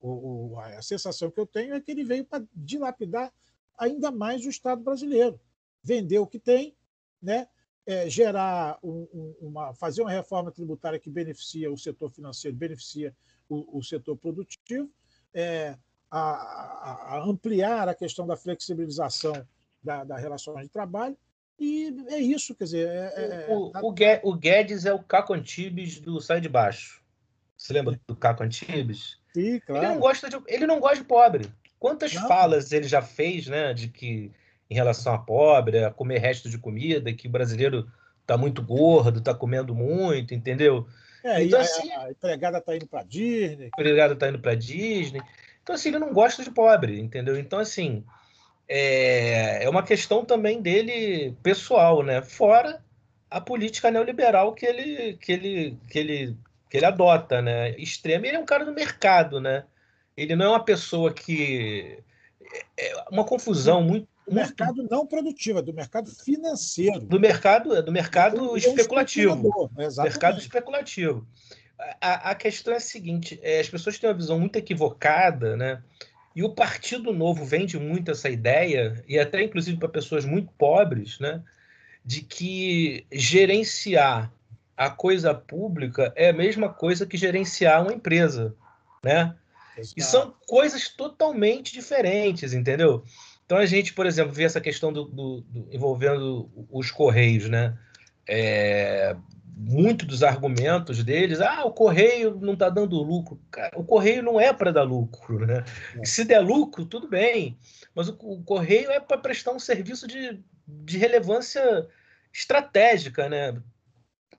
O, o, a sensação que eu tenho é que ele veio para dilapidar ainda mais o Estado brasileiro. Vender o que tem, né? É, gerar um, uma, fazer uma reforma tributária que beneficia o setor financeiro, beneficia o, o setor produtivo, é, a, a, a, ampliar a questão da flexibilização da, da relação de trabalho e é isso, quer dizer. É, é, o, o, o, Guedes é o Caco Antibes do Sai de Baixo. Você lembra do Caco Antibes? Sim, claro. Ele não gosta de, ele não gosta de pobre. Quantas falas ele já fez, né, de que em relação a pobre, a comer resto de comida, que o brasileiro está muito gordo, está comendo muito, entendeu? É, então, assim, a, a empregada está indo para Disney. A empregada está indo para Disney. Então, assim, ele não gosta de pobre, entendeu? Então, assim, é, é uma questão também dele pessoal, né? Fora a política neoliberal que ele, que ele, que ele, que ele adota, né? Extremo. Ele é um cara do mercado, né? Ele não é uma pessoa que é, é uma confusão muito do mercado muito... não produtivo, é do mercado financeiro. Do mercado, do mercado especulativo. mercado especulativo. A, a, questão é a seguinte: é, as pessoas têm uma visão muito equivocada, né? E o Partido Novo vende muito essa ideia, e até inclusive para pessoas muito pobres, né, de que gerenciar a coisa pública é a mesma coisa que gerenciar uma empresa, né? Exato. E são coisas totalmente diferentes, entendeu? Então a gente, por exemplo, vê essa questão do, do, do envolvendo os correios, né? É, muito dos argumentos deles, ah, o correio não está dando lucro. Cara, o correio não é para dar lucro, né? É. Se der lucro, tudo bem, mas o, o correio é para prestar um serviço de, de relevância estratégica, né?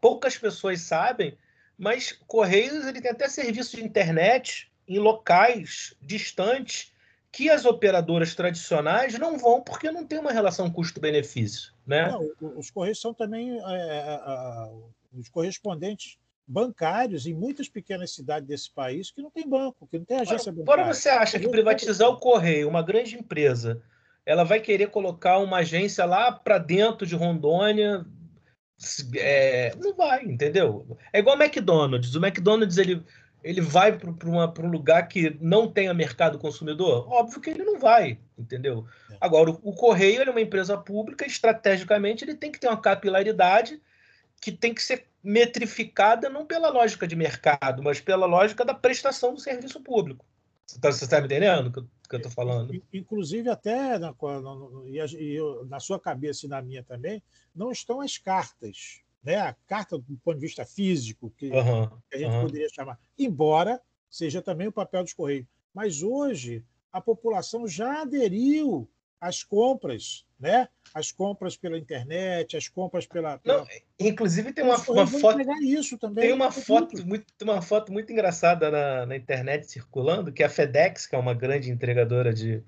Poucas pessoas sabem, mas correios ele tem até serviço de internet em locais distantes que as operadoras tradicionais não vão porque não tem uma relação custo-benefício. Né? Não, os Correios são também é, é, é, os correspondentes bancários em muitas pequenas cidades desse país que não tem banco, que não tem agência agora, bancária. Agora você acha que privatizar o Correio, uma grande empresa, ela vai querer colocar uma agência lá para dentro de Rondônia? É, não vai, entendeu? É igual o McDonald's. O McDonald's ele, ele vai para um lugar que não tenha mercado consumidor? Óbvio que ele não vai, entendeu? É. Agora, o, o Correio é uma empresa pública, estrategicamente ele tem que ter uma capilaridade que tem que ser metrificada não pela lógica de mercado, mas pela lógica da prestação do serviço público. Você está tá me entendendo o que, que eu estou falando? Inclusive, até na, na, na, sua cabeça e na minha também, não estão as cartas. Né? A carta do ponto de vista físico, que, uhum, que a gente uhum. poderia chamar, embora seja também o papel dos Correios. Mas hoje a população já aderiu às compras né? As compras pela internet, as compras pela. pela... Não, inclusive tem uma, uma foto. Isso também, tem uma foto muito, uma foto muito engraçada na, na internet circulando, que é a FedEx, que é uma grande entregadora de.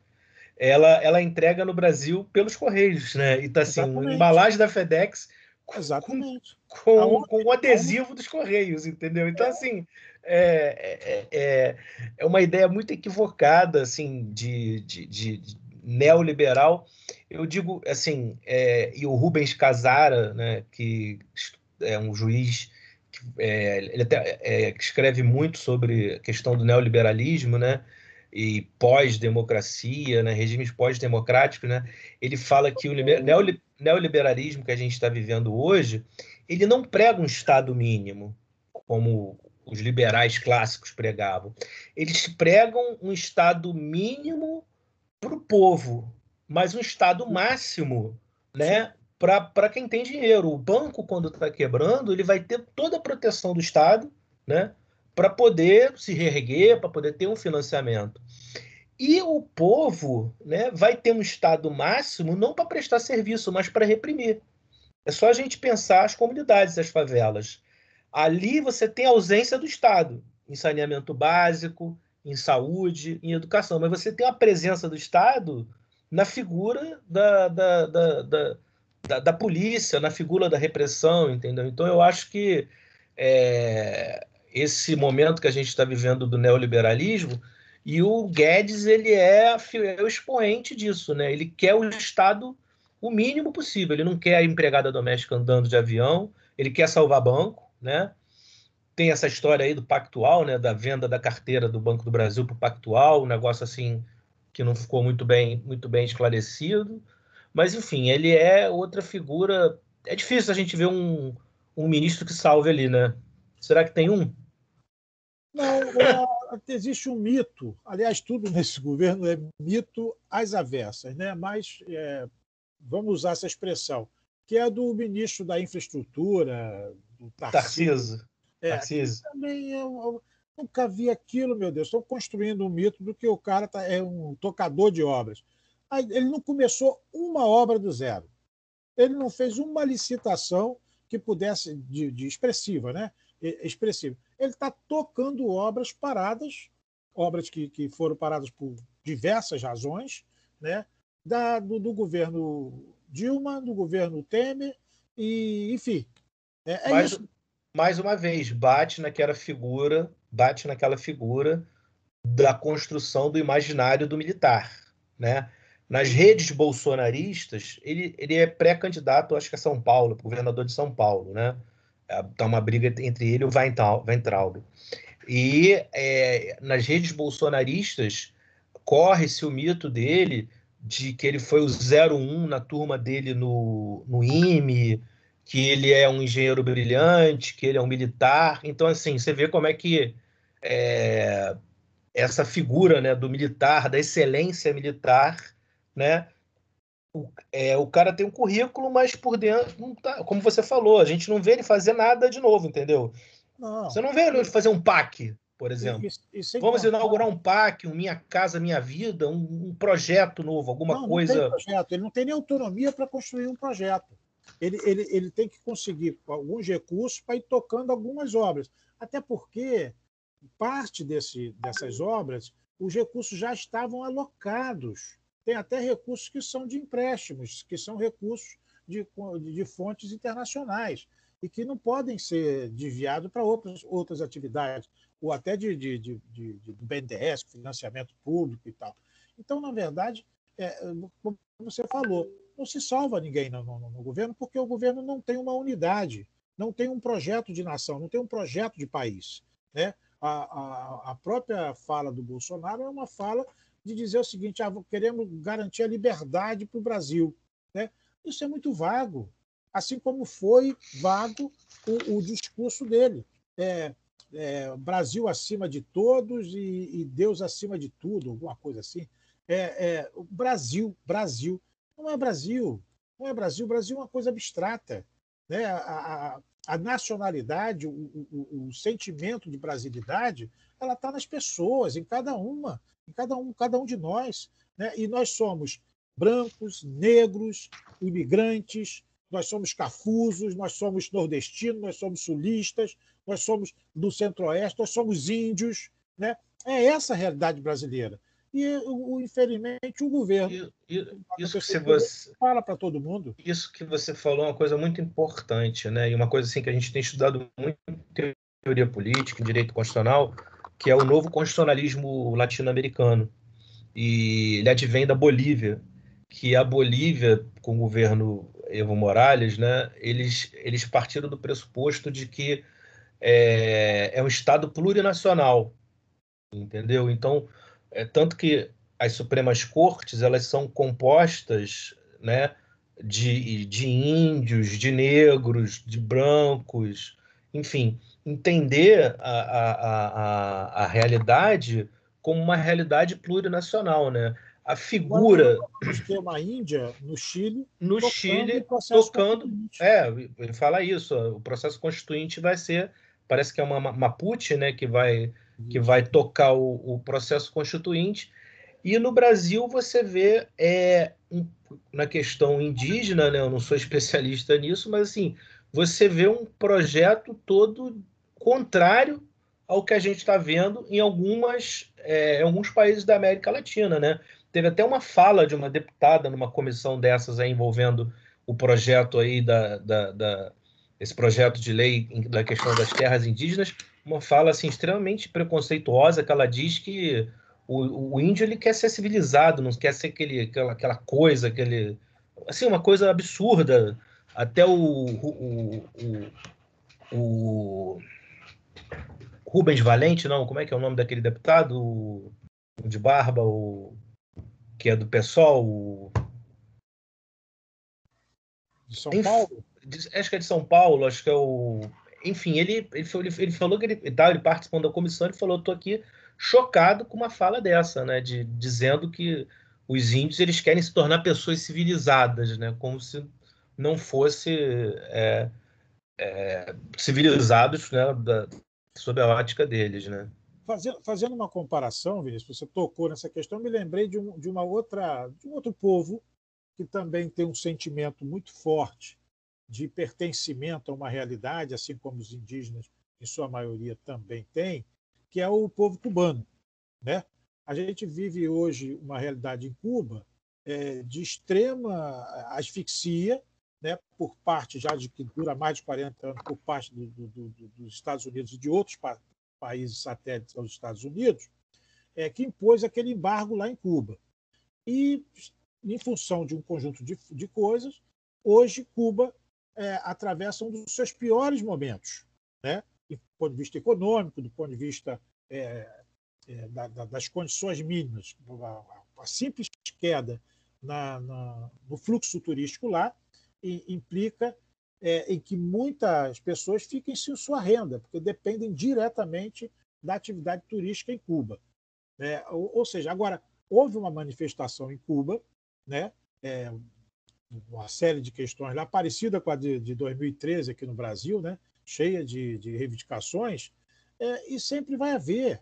Ela, ela entrega no Brasil pelos Correios, né? E tá assim, uma embalagem da FedEx Exatamente. com, com, com o adesivo dos Correios, entendeu? Então, é. assim, é, é, é, é uma ideia muito equivocada, assim, de, de, de neoliberal. Eu digo assim, é, e o Rubens Casara, né, que é um juiz que é, ele até é, escreve muito sobre a questão do neoliberalismo, né, e pós-democracia, né, regimes pós-democráticos, né, ele fala que o neoliberalismo que a gente está vivendo hoje, ele não prega um Estado mínimo, como os liberais clássicos pregavam. Eles pregam um Estado mínimo para o povo, mas um estado máximo, né? Para quem tem dinheiro. O banco, quando está quebrando, ele vai ter toda a proteção do Estado, né? Para poder se reerguer, para poder ter um financiamento. E o povo né, vai ter um Estado máximo não para prestar serviço, mas para reprimir. É só a gente pensar as comunidades, as favelas. Ali você tem ausência do Estado em saneamento básico, em saúde, em educação, mas você tem a presença do Estado na figura da, da, da, da, da, da polícia, na figura da repressão, entendeu? Então eu acho que é, esse momento que a gente está vivendo do neoliberalismo e o Guedes ele é, é o expoente disso, né? Ele quer o Estado o mínimo possível. Ele não quer a empregada doméstica andando de avião, ele quer salvar banco, né? Tem essa história aí do Pactual, né? Da venda da carteira do Banco do Brasil para o Pactual, um negócio assim que não ficou muito bem, muito bem esclarecido. Mas, enfim, ele é outra figura. É difícil a gente ver um, um ministro que salve ali, né? Será que tem um? Não, é, existe um mito. Aliás, tudo nesse governo é mito às avessas, né? Mas é, vamos usar essa expressão, que é do ministro da Infraestrutura, do Tarcísio. É. Também eu, eu, nunca vi aquilo, meu Deus. Estão construindo um mito do que o cara tá, é um tocador de obras. Ele não começou uma obra do zero. Ele não fez uma licitação que pudesse, de, de expressiva, né? Expressiva. Ele está tocando obras paradas, obras que, que foram paradas por diversas razões, né? da, do, do, governo Dilma, do governo Temer, e enfim. É, é mais, isso. Mais uma vez, bate naquela figura, bate naquela figura da construção do imaginário do militar. Né? Nas redes bolsonaristas, ele, ele é pré-candidato, acho que a São Paulo, governador de São Paulo. Né? Está uma briga entre ele e o Weintraub. E é, nas redes bolsonaristas, corre-se o mito dele de que ele foi o 01 na turma dele no, no IME, que ele é um engenheiro brilhante, que ele é um militar. Então, assim, você vê como é que é, essa figura né, do militar, da excelência militar, né? O, é, o cara tem um currículo, mas por dentro, não tá, como você falou, a gente não vê ele fazer nada de novo, entendeu? Não. Você não vê ele fazer um PAC, por exemplo. E, e Vamos inaugurar um PAC, um Minha Casa Minha Vida, um, um projeto novo, alguma não, coisa. Não tem projeto. Ele não tem nem autonomia para construir um projeto. Ele, ele, ele tem que conseguir alguns recursos para ir tocando algumas obras. Até porque parte desse, dessas obras, os recursos já estavam alocados. Tem até recursos que são de empréstimos, que são recursos de, de fontes internacionais e que não podem ser desviados para outras, outras atividades ou até de, de, de, de, BNDES, financiamento público e tal. Então, na verdade, é, como você falou, não se salva ninguém no, no, no, governo, porque o governo não tem uma unidade, não tem um projeto de nação, não tem um projeto de país. Né? A, a, a própria fala do Bolsonaro é uma fala de dizer o seguinte: ah, queremos garantir a liberdade para o Brasil. Né? Isso é muito vago, assim como foi vago o, o discurso dele. É, é, Brasil acima de todos e, e, Deus acima de tudo, alguma coisa assim. É, é, Brasil, Brasil. Não é Brasil, não é Brasil. Brasil é uma coisa abstrata. Né? A, a, a nacionalidade, o, o, o, sentimento de brasilidade, ela está nas pessoas, em cada uma, em cada um, cada um de nós. Né? E nós somos brancos, negros, imigrantes, nós somos cafusos, nós somos nordestinos, nós somos sulistas, nós somos do centro-oeste, nós somos índios. Né? É essa a realidade brasileira. E, o, infelizmente, o governo. E, e, isso que você fala para todo mundo. Isso que você falou é uma coisa muito importante, né? E uma coisa assim que a gente tem estudado muito em teoria política, em direito constitucional, que é o novo constitucionalismo latino-americano. E ele advém da Bolívia, que a Bolívia, com o governo Evo Morales, né, eles, eles partiram do pressuposto de que é, é um Estado plurinacional, entendeu? Então, é, tanto que as Supremas Cortes elas são compostas né, de, de índios, de negros, de brancos, enfim, entender a, a, a, a realidade como uma realidade plurinacional, né? a figura. Tem uma Índia no Chile. No Chile, tocando. É, ele fala isso. O processo constituinte vai ser. Parece que é uma Mapuche, né, que vai, que vai tocar o, o processo constituinte. E no Brasil você vê é, um, na questão indígena, né, eu não sou especialista nisso, mas assim, você vê um projeto todo contrário ao que a gente está vendo em algumas, é, alguns países da América Latina, né? Teve até uma fala de uma deputada numa comissão dessas aí, envolvendo o projeto aí da, da, da, esse projeto de lei da questão das terras indígenas, uma fala assim extremamente preconceituosa que ela diz que o, o índio ele quer ser civilizado, não quer ser aquele, aquela, aquela coisa, aquele assim uma coisa absurda. Até o, o, o, o Rubens Valente, não, como é que é o nome daquele deputado? O, de barba, o que é do PSOL, o... de São Paulo? Acho que é de São Paulo, acho que é o. Enfim, ele, ele, ele falou que ele, tá, ele participando da comissão, ele falou: estou aqui chocado com uma fala dessa, né? De, dizendo que os índios eles querem se tornar pessoas civilizadas, né? Como se não fosse é, é, civilizados, né? Da, sob a ótica deles, né? Fazendo, fazendo uma comparação, Vinícius, você tocou nessa questão, me lembrei de, um, de uma outra, de um outro povo que também tem um sentimento muito forte de pertencimento a uma realidade, assim como os indígenas, em sua maioria, também têm, que é o povo cubano. Né? A gente vive hoje uma realidade em Cuba é, de extrema asfixia, né, por parte já de que dura mais de 40 anos, por parte do, do, do, dos Estados Unidos e de outros pa países satélites aos Estados Unidos, é, que impôs aquele embargo lá em Cuba. E, em função de um conjunto de, de coisas, hoje Cuba é, atravessa um dos seus piores momentos, né? do ponto de vista econômico, do ponto de vista é, é, da, da, das condições mínimas, a, a simples queda na, na, no fluxo turístico lá e, implica é, em que muitas pessoas fiquem sem sua renda, porque dependem diretamente da atividade turística em Cuba. É, ou, ou, seja, agora, houve uma manifestação em Cuba, né, é, uma série de questões lá, parecida com a de, de 2013 aqui no Brasil, né? cheia de, de reivindicações, é, e sempre vai haver.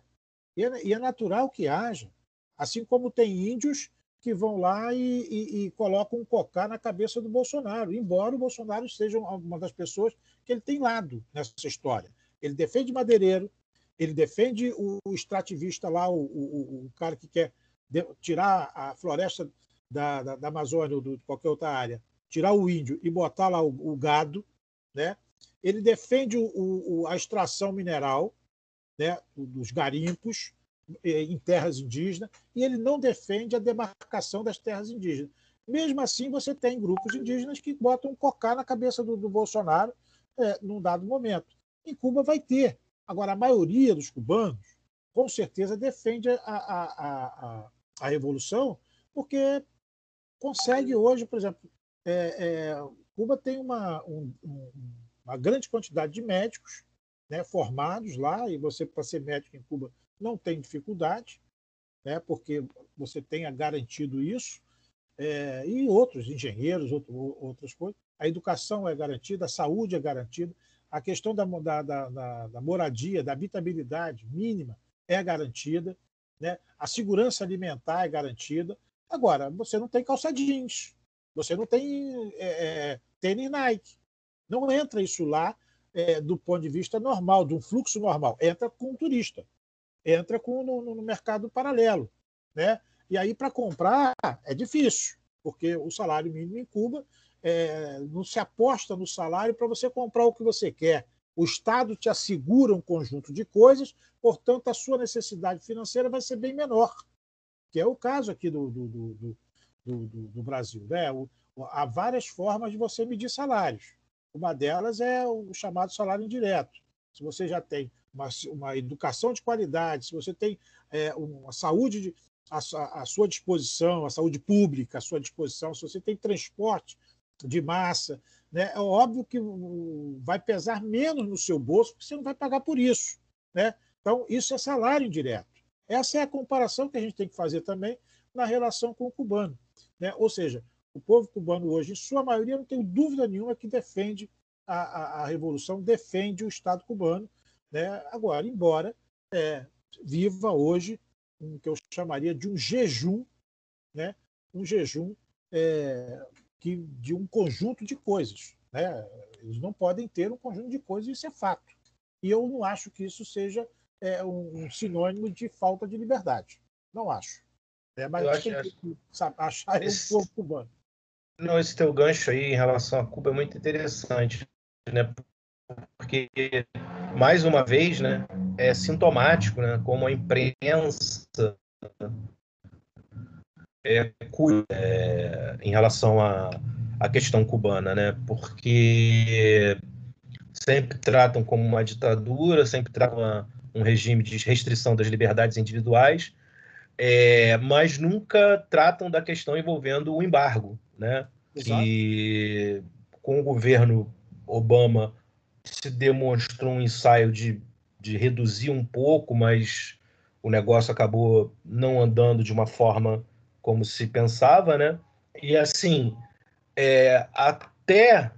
E é, e é, natural que haja. Assim como tem índios que vão lá e, e, e, colocam um cocá na cabeça do Bolsonaro, embora o Bolsonaro seja uma das pessoas que ele tem lado nessa história. Ele defende madeireiro, ele defende o extrativista lá, o, o, o cara que quer tirar a floresta da, da, da Amazônia ou de qualquer outra área, tirar o índio e botar lá o, o gado, né? ele defende o, o, a extração mineral né, dos garimpos eh, em terras indígenas e ele não defende a demarcação das terras indígenas. Mesmo assim, você tem grupos indígenas que botam cocá na cabeça do, do Bolsonaro é, num dado momento. Em Cuba vai ter. Agora, a maioria dos cubanos, com certeza, defende a, a, a, a revolução, porque consegue hoje, por exemplo, é, é, Cuba tem uma, um, uma grande quantidade de médicos né, formados lá, e você, para ser médico em Cuba, não tem dificuldade, né, porque você tenha garantido isso, é, e outros engenheiros, outro, outras coisas. A educação é garantida, a saúde é garantida, a questão da, da, da, da moradia, da habitabilidade mínima é garantida, né? a segurança alimentar é garantida, Agora, você não tem calça jeans, você não tem é, é, tênis Nike. Não entra isso lá é, do ponto de vista normal, de um fluxo normal. Entra com um turista, entra com, no, no mercado paralelo. Né? E aí, para comprar, é difícil, porque o salário mínimo em Cuba é, não se aposta no salário para você comprar o que você quer. O Estado te assegura um conjunto de coisas, portanto, a sua necessidade financeira vai ser bem menor que é o caso aqui do, do, do, do, do Brasil. Né? O, há várias formas de você medir salários. Uma delas é o chamado salário indireto. Se você já tem uma, uma educação de qualidade, se você tem é, uma saúde de, à, sua disposição, a saúde pública à sua disposição, se você tem transporte de massa, né? é óbvio que vai pesar menos no seu bolso, porque você não vai pagar por isso. Né? Então, isso é salário indireto. Essa é a comparação que a gente tem que fazer também na relação com o cubano. Né? Ou seja, o povo cubano hoje, em sua maioria, não tenho dúvida nenhuma que defende a, a, a revolução, defende o Estado cubano. Né? Agora, embora é, viva hoje um que eu chamaria de um jejum, né? um jejum é, que, de um conjunto de coisas. Né? Eles não podem ter um conjunto de coisas, isso é fato. E eu não acho que isso seja é, um, sinônimo de falta de liberdade. Não acho. É, mas eu acho, tem que sabe, achar esse, um povo cubano. Não, esse teu gancho aí em relação a Cuba é muito interessante, né? Porque, mais uma vez, né, é sintomático, né, como a imprensa é, é, em relação à, à questão cubana, né? Porque sempre tratam como uma ditadura, sempre tratam uma, um regime de restrição das liberdades individuais, é, mas nunca tratam da questão envolvendo o embargo, né? Exato. Que com o governo Obama se demonstrou um ensaio de, de reduzir um pouco, mas o negócio acabou não andando de uma forma como se pensava, né? E assim, é, até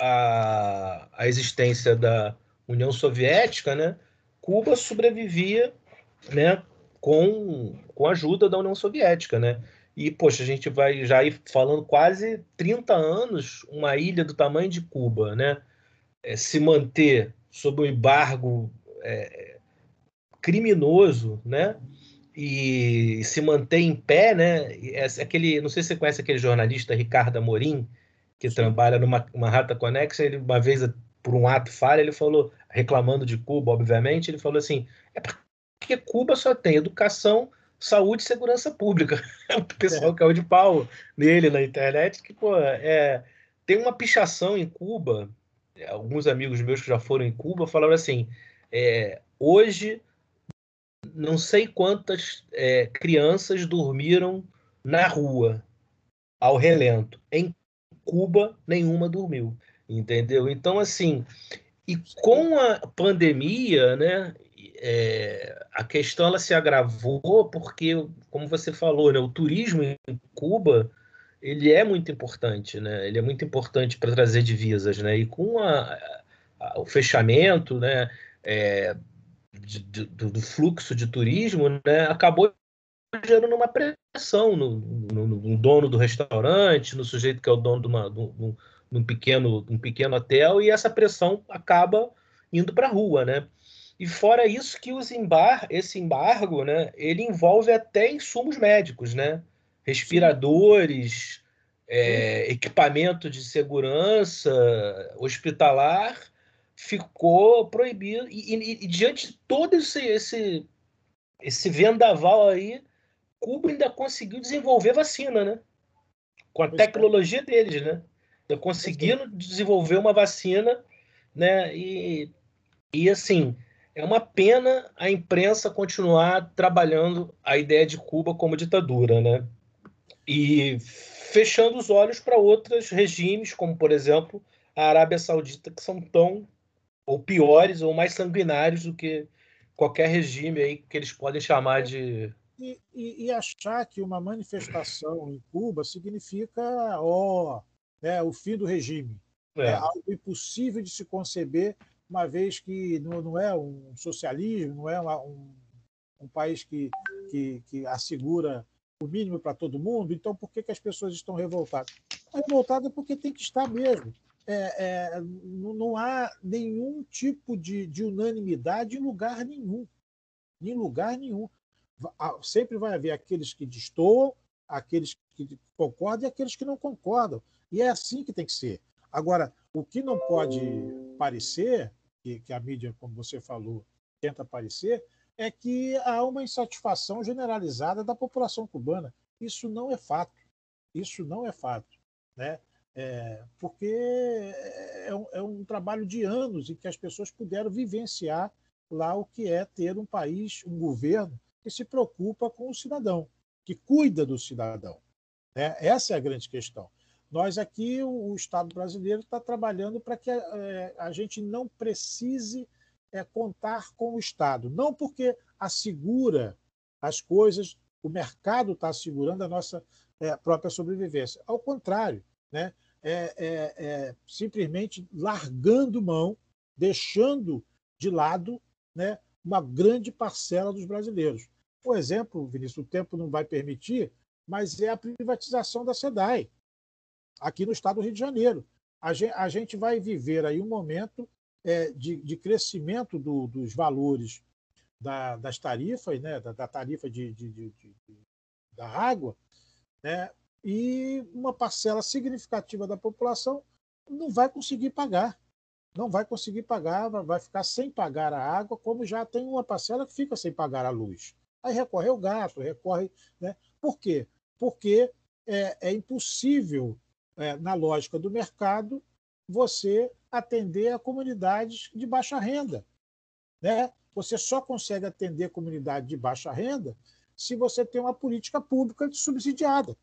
a, a existência da União Soviética, né? Cuba sobrevivia, né? Com, com a ajuda da União Soviética, né? E, poxa, a gente vai já ir falando quase 30 anos, uma ilha do tamanho de Cuba, né? É, se manter sob o embargo é, criminoso, né? E se manter em pé, né? É, aquele, não sei se você conhece aquele jornalista Ricardo Amorim, que Sim. trabalha numa uma Rata Conexa, ele uma vez por um ato falha, ele falou, reclamando de Cuba, obviamente, ele falou assim: é porque Cuba só tem educação, saúde e segurança pública. o pessoal é. caiu de pau nele na internet, que, pô, é, tem uma pichação em Cuba. Alguns amigos meus que já foram em Cuba falaram assim: é, hoje não sei quantas é, crianças dormiram na rua ao relento. Em Cuba, nenhuma dormiu, entendeu? Então, assim, e com a pandemia, né, é, a questão ela se agravou porque, como você falou, né, o turismo em Cuba ele é muito importante, né? Ele é muito importante para trazer divisas, né? E com a, a, o fechamento, né, é, de, de, do fluxo de turismo, né, acabou gerando uma pressão no, no, no, dono do restaurante, no sujeito que é o dono de, uma, um, de um, pequeno, um pequeno hotel, e essa pressão acaba indo para a rua, né? E fora isso que os embar esse embargo, né, ele envolve até insumos médicos, né? Respiradores, é, equipamento de segurança hospitalar ficou proibido. E, e, e, diante de todo esse, esse, esse vendaval aí, Cuba ainda conseguiu desenvolver vacina, né? Com a é. tecnologia deles, né? Conseguindo desenvolver uma vacina, né? E, e assim, é uma pena a imprensa continuar trabalhando a ideia de Cuba como ditadura, né? E fechando os olhos para outros regimes, como por exemplo a Arábia Saudita, que são tão ou piores ou mais sanguinários do que qualquer regime aí que eles podem chamar de e, e, e achar que uma manifestação em Cuba significa ó, né, o fim do regime. É. é. algo impossível de se conceber, uma vez que não, não é um socialismo, não é uma, um, um país que, que, que assegura o mínimo para todo mundo. Então, por que, que as pessoas estão revoltadas? Revoltadas porque tem que estar mesmo é, é, não há nenhum tipo de, de, unanimidade em lugar nenhum. Em lugar nenhum. Sempre vai haver aqueles que destoam, aqueles que concordam e aqueles que não concordam. E é assim que tem que ser. Agora, o que não pode parecer, que, que a mídia, como você falou, tenta parecer, é que há uma insatisfação generalizada da população cubana. Isso não é fato. Isso não é fato. Né? É, porque é, é um, é um, trabalho de anos em que as pessoas puderam vivenciar lá o que é ter um país, um governo que se preocupa com o cidadão, que cuida do cidadão. Né? Essa é a grande questão. Nós aqui, o, Estado brasileiro está trabalhando para que é, a gente não precise é, contar com o Estado, não porque assegura as coisas, o mercado está assegurando a nossa é, própria sobrevivência. Ao contrário, né? É, é, é, simplesmente largando mão, deixando de lado né, uma grande parcela dos brasileiros. Por exemplo, Vinícius, o tempo não vai permitir, mas é a privatização da SEDAI, aqui no estado do Rio de Janeiro. a gente, a gente vai viver aí um momento é, de, de, crescimento do, dos valores da, das tarifas, né, da, da tarifa de, de, da água, né, e uma parcela significativa da população não vai conseguir pagar. Não vai conseguir pagar, vai ficar sem pagar a água, como já tem uma parcela que fica sem pagar a luz. Aí recorre ao gasto, recorre. Né? Por quê? Porque é, é impossível, é, na lógica do mercado, você atender a comunidades de baixa renda. Né? Você só consegue atender comunidade de baixa renda se você tem uma política pública subsidiada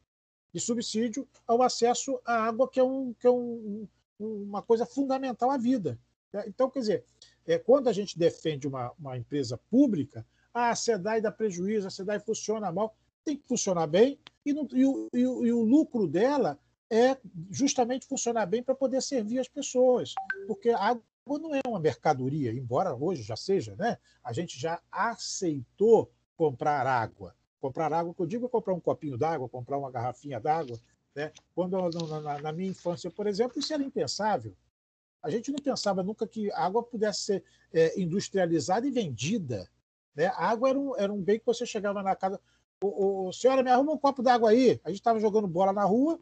de subsídio ao acesso à água, que é, um, que é um, uma coisa fundamental à vida. Né? Então, quer dizer, é, quando a gente defende uma, uma empresa pública, ah, a SEDAI dá prejuízo, a SEDAI funciona mal, tem que funcionar bem, e, no, e, o, e, o, e o lucro dela é justamente funcionar bem para poder servir as pessoas, porque a água não é uma mercadoria, embora hoje já seja, né? A gente já aceitou comprar água. Comprar água, que eu digo é comprar um copinho d'água, comprar uma garrafinha d'água. Né? Quando na, na, minha infância, por exemplo, isso era impensável. A gente não pensava nunca que a água pudesse ser é, industrializada e vendida. Né? A água era um, era um bem que você chegava na casa. O, o senhora, me arruma um copo d'água aí. A gente estava jogando bola na rua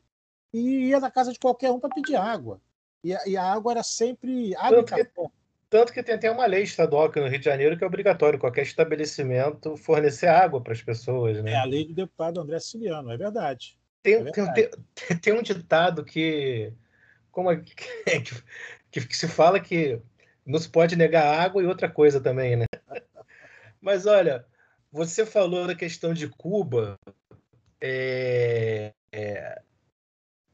e ia na casa de qualquer um para pedir água. E a, e a, água era sempre água tanto, que, tanto que tem até uma lei estadual aqui no Rio de Janeiro que é obrigatório qualquer estabelecimento fornecer água para as pessoas. Né? É a lei do deputado André Siciliano, é verdade. Tem, é verdade. tem, tem, um ditado que, como é, que, que, que se fala que não se pode negar água e outra coisa também, né? Mas olha, você falou da questão de Cuba, é, é,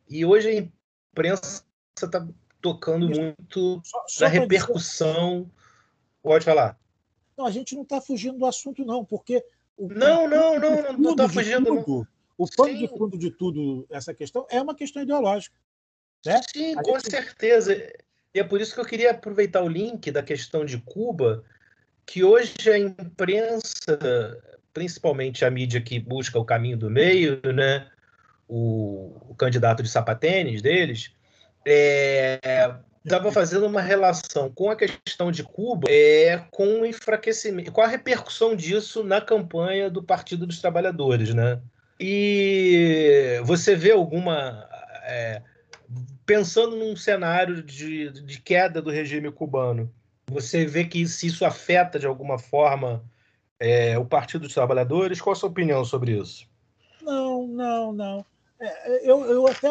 e hoje a imprensa está tocando muito só, só na repercussão. Dizer... Pode falar. Não, a gente não está fugindo do assunto, não, porque. O, não, não, não, não está fugindo. Tudo. O pano de fundo de tudo, essa questão, é uma questão ideológica. Né? Sim, a com gente... certeza. E é por isso que eu queria aproveitar o link da questão de Cuba, que hoje a imprensa, principalmente a mídia que busca o caminho do meio, né? O, o candidato de sapatênis deles, estava é, fazendo uma relação com a questão de Cuba é, com o enfraquecimento, com a repercussão disso na campanha do Partido dos Trabalhadores, né? E você vê alguma. É, pensando num cenário de, de queda do regime cubano, você vê que se isso afeta de alguma forma é, o Partido dos Trabalhadores? Qual a sua opinião sobre isso? Não, não, não. É, eu, eu até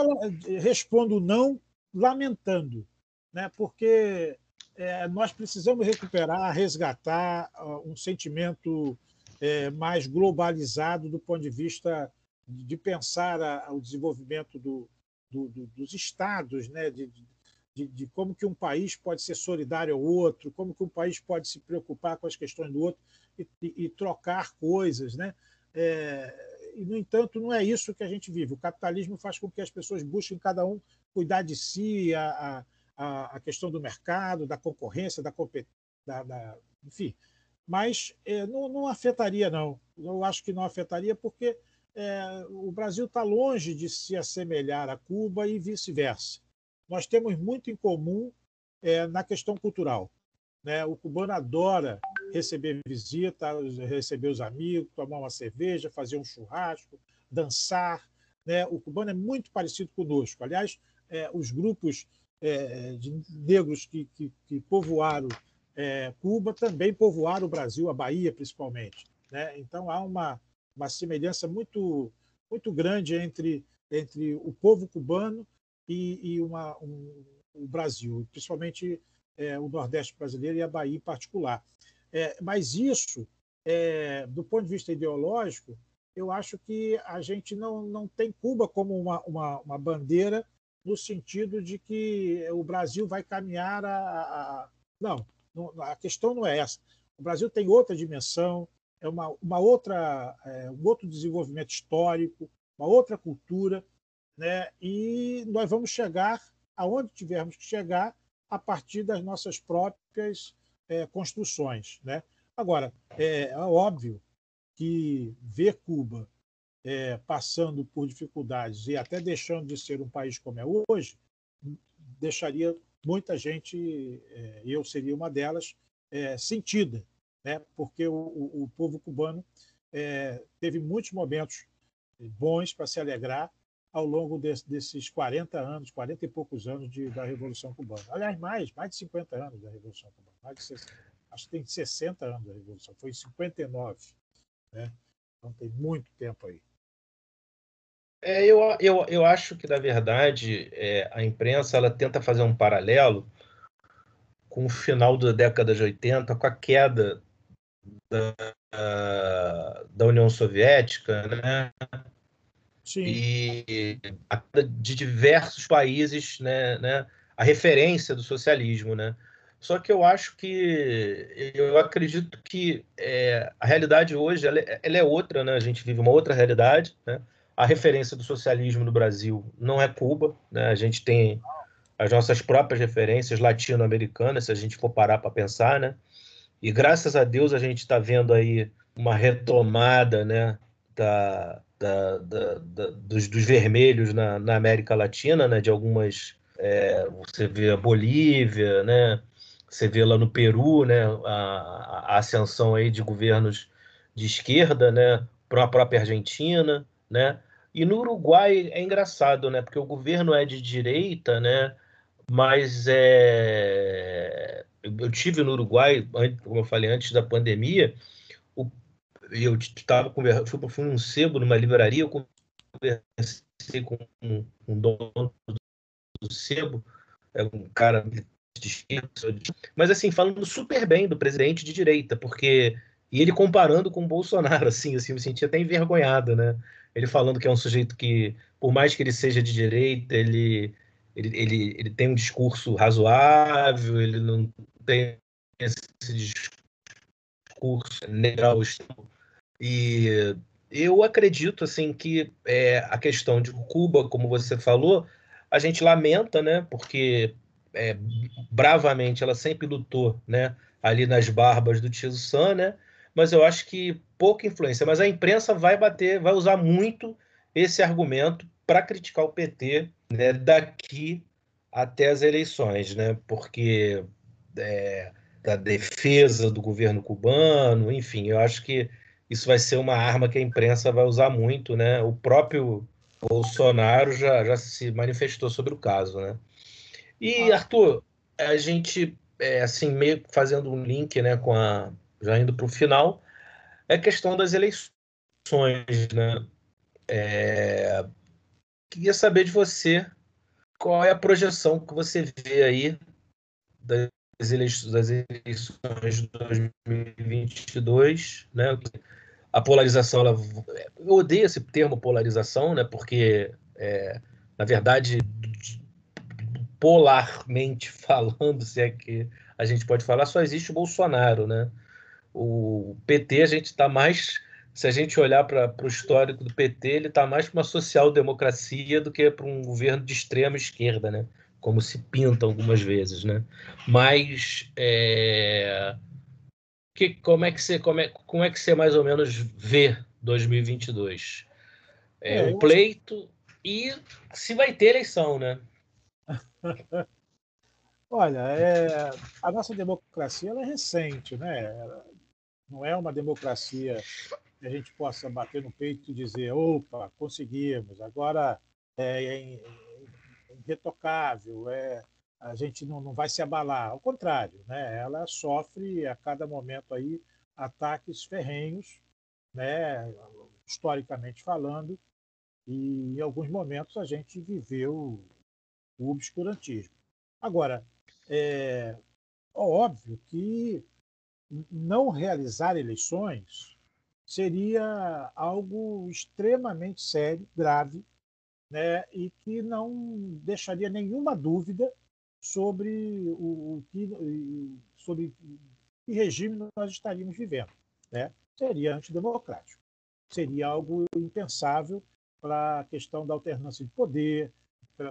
respondo não lamentando, né? porque é, nós precisamos recuperar, resgatar um sentimento é, mais globalizado do ponto de vista de pensar a, o desenvolvimento do, do, do, dos estados, né? De, de, de, como que um país pode ser solidário ao outro, como que um país pode se preocupar com as questões do outro e, e, e trocar coisas. Né? É, e, no entanto, não é isso que a gente vive. O capitalismo faz com que as pessoas busquem cada um cuidar de si, a, a, a questão do mercado, da concorrência, da, da enfim. Mas é, não, não afetaria, não. Eu acho que não afetaria porque é, o Brasil está longe de se assemelhar a Cuba e vice-versa. Nós temos muito em comum é, na questão cultural. Né? O cubano adora receber visita, receber os amigos, tomar uma cerveja, fazer um churrasco, dançar. Né? O cubano é muito parecido conosco. Aliás, é, os grupos é, de negros que, que, que povoaram é, Cuba também povoaram o Brasil, a Bahia principalmente. Né? Então há uma, uma semelhança muito, muito grande entre, entre o povo cubano e, e uma, um, o Brasil, principalmente é, o Nordeste brasileiro e a Bahia em particular. É, mas isso, é, do ponto de vista ideológico, eu acho que a gente não, não tem Cuba como uma, uma, uma bandeira no sentido de que o Brasil vai caminhar a. a... Não, a questão não é essa. O Brasil tem outra dimensão, é uma, uma outra, é, um outro desenvolvimento histórico, uma outra cultura, né? e nós vamos chegar aonde tivermos que chegar a partir das nossas próprias é, construções. Né? Agora, é, é, óbvio que ver Cuba é, passando por dificuldades e até deixando de ser um país como é hoje, deixaria muita gente, é, eu seria uma delas, é, sentida, né? porque o, o, povo cubano é, teve muitos momentos bons para se alegrar ao longo de, desses 40 anos, 40 e poucos anos de, da Revolução Cubana. Aliás, mais, mais de 50 anos da Revolução Cubana. Mais de 60, acho que tem 60 anos da Revolução, foi em 59. Né? Então tem muito tempo aí. É, eu, eu, eu acho que, na verdade, é, a imprensa ela tenta fazer um paralelo com o final da década de 80, com a queda da, da União Soviética, né? Sim. E de diversos países, né, né, a referência do socialismo, né? Só que eu acho que eu acredito que é, a realidade hoje ela é, ela é, outra, né? A gente vive uma outra realidade, né? A referência do socialismo no Brasil não é Cuba, né? A gente tem as nossas próprias referências latino-americanas, se a gente for parar para pensar, né? E graças a Deus a gente está vendo aí uma retomada, né? Da, da, da, da dos, dos, vermelhos na, na, América Latina, né? De algumas é, você vê a Bolívia, né? Você vê lá no Peru, né, a, a ascensão aí de governos de esquerda, né, para a própria Argentina, né? E no Uruguai é engraçado, né? Porque o governo é de direita, né? Mas é... eu tive no Uruguai, como eu falei antes da pandemia, o... eu estava fui, fui num sebo, numa livraria, eu conversei com um, um dono do sebo, é um cara mas assim, falando super bem do presidente de direita, porque. E ele comparando com o Bolsonaro, assim, assim, me senti até envergonhado, né? Ele falando que é um sujeito que, por mais que ele seja de direita, ele, ele, ele, ele tem um discurso razoável, ele não tem esse discurso neutral. E eu acredito, assim, que é, a questão de Cuba, como você falou, a gente lamenta, né? Porque é, bravamente, ela sempre lutou, né, ali nas barbas do Tio Sam, né? Mas eu acho que pouca influência. Mas a imprensa vai bater, vai usar muito esse argumento para criticar o PT, né, daqui até as eleições, né? Porque é, da defesa do governo cubano, enfim, eu acho que isso vai ser uma arma que a imprensa vai usar muito, né? O próprio Bolsonaro já, já se manifestou sobre o caso, né? E, Arthur, a gente, é, assim, meio fazendo um link, né, com a. Já indo para o final, é a questão das eleições, né? É, queria saber de você qual é a projeção que você vê aí das eleições, das eleições de 2022, né? A polarização, ela, eu odeio esse termo polarização, né? Porque, é, na verdade, polarmente falando, se é que a gente pode falar, só existe o Bolsonaro, né? O PT, a gente está mais. Se a gente olhar para o histórico do PT, ele está mais para uma social-democracia do que para um governo de extrema esquerda, né? Como se pinta algumas vezes, né? Mas é... que, como, é que você, como, é, como é que você mais ou menos vê 2022? É, é um pleito e se vai ter eleição, né? Olha, é, a nossa democracia é recente, né? não é uma democracia que a gente possa bater no peito e dizer, opa, conseguimos, agora é, irretocável, é, a gente não, não vai se abalar. Ao contrário, né? ela sofre a cada momento aí ataques ferrenhos, né? historicamente falando, e em alguns momentos a gente viveu o obscurantismo. Agora, é óbvio que não realizar eleições seria algo extremamente sério, grave, né, e que não deixaria nenhuma dúvida sobre o, o que sobre que regime nós estaríamos vivendo, né? Seria antidemocrático. Seria algo impensável para a questão da alternância de poder,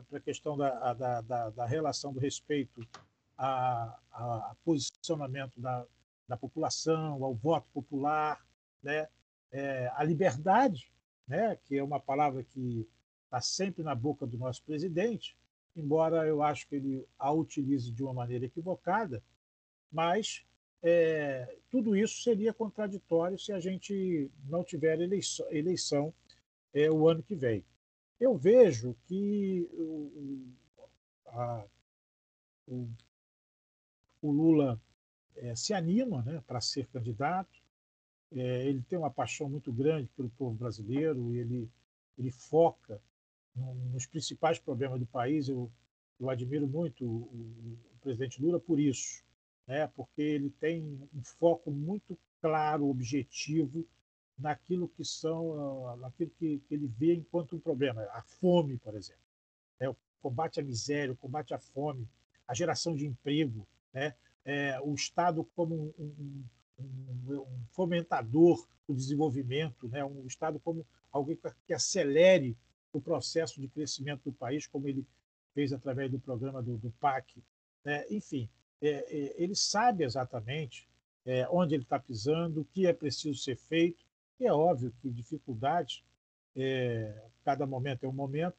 para a questão da, da, da, da, relação do respeito a, a posicionamento da, da população, ao voto popular, né? É, a liberdade, né? que é uma palavra que está sempre na boca do nosso presidente, embora eu acho que ele a utilize de uma maneira equivocada, mas é, tudo isso seria contraditório se a gente não tiver eleição, eleição é, o ano que vem. Eu vejo que o, a, o, o Lula é, se anima né, para ser candidato, é, ele tem uma paixão muito grande pelo povo brasileiro, ele, ele foca no, nos principais problemas do país. Eu, eu admiro muito o, o, o presidente Lula por isso, né, porque ele tem um foco muito claro, objetivo naquilo que são, naquilo que, ele vê enquanto um problema, a fome, por exemplo, né, o combate à miséria, o combate à fome, a geração de emprego, né, é, o Estado como um, um, um, fomentador do desenvolvimento, né, um Estado como alguém que acelere o processo de crescimento do país, como ele fez através do programa do, do PAC. Né? Enfim, é, é, ele sabe exatamente é, onde ele está pisando, o que é preciso ser feito. E é óbvio que dificuldades, é, cada momento é um momento,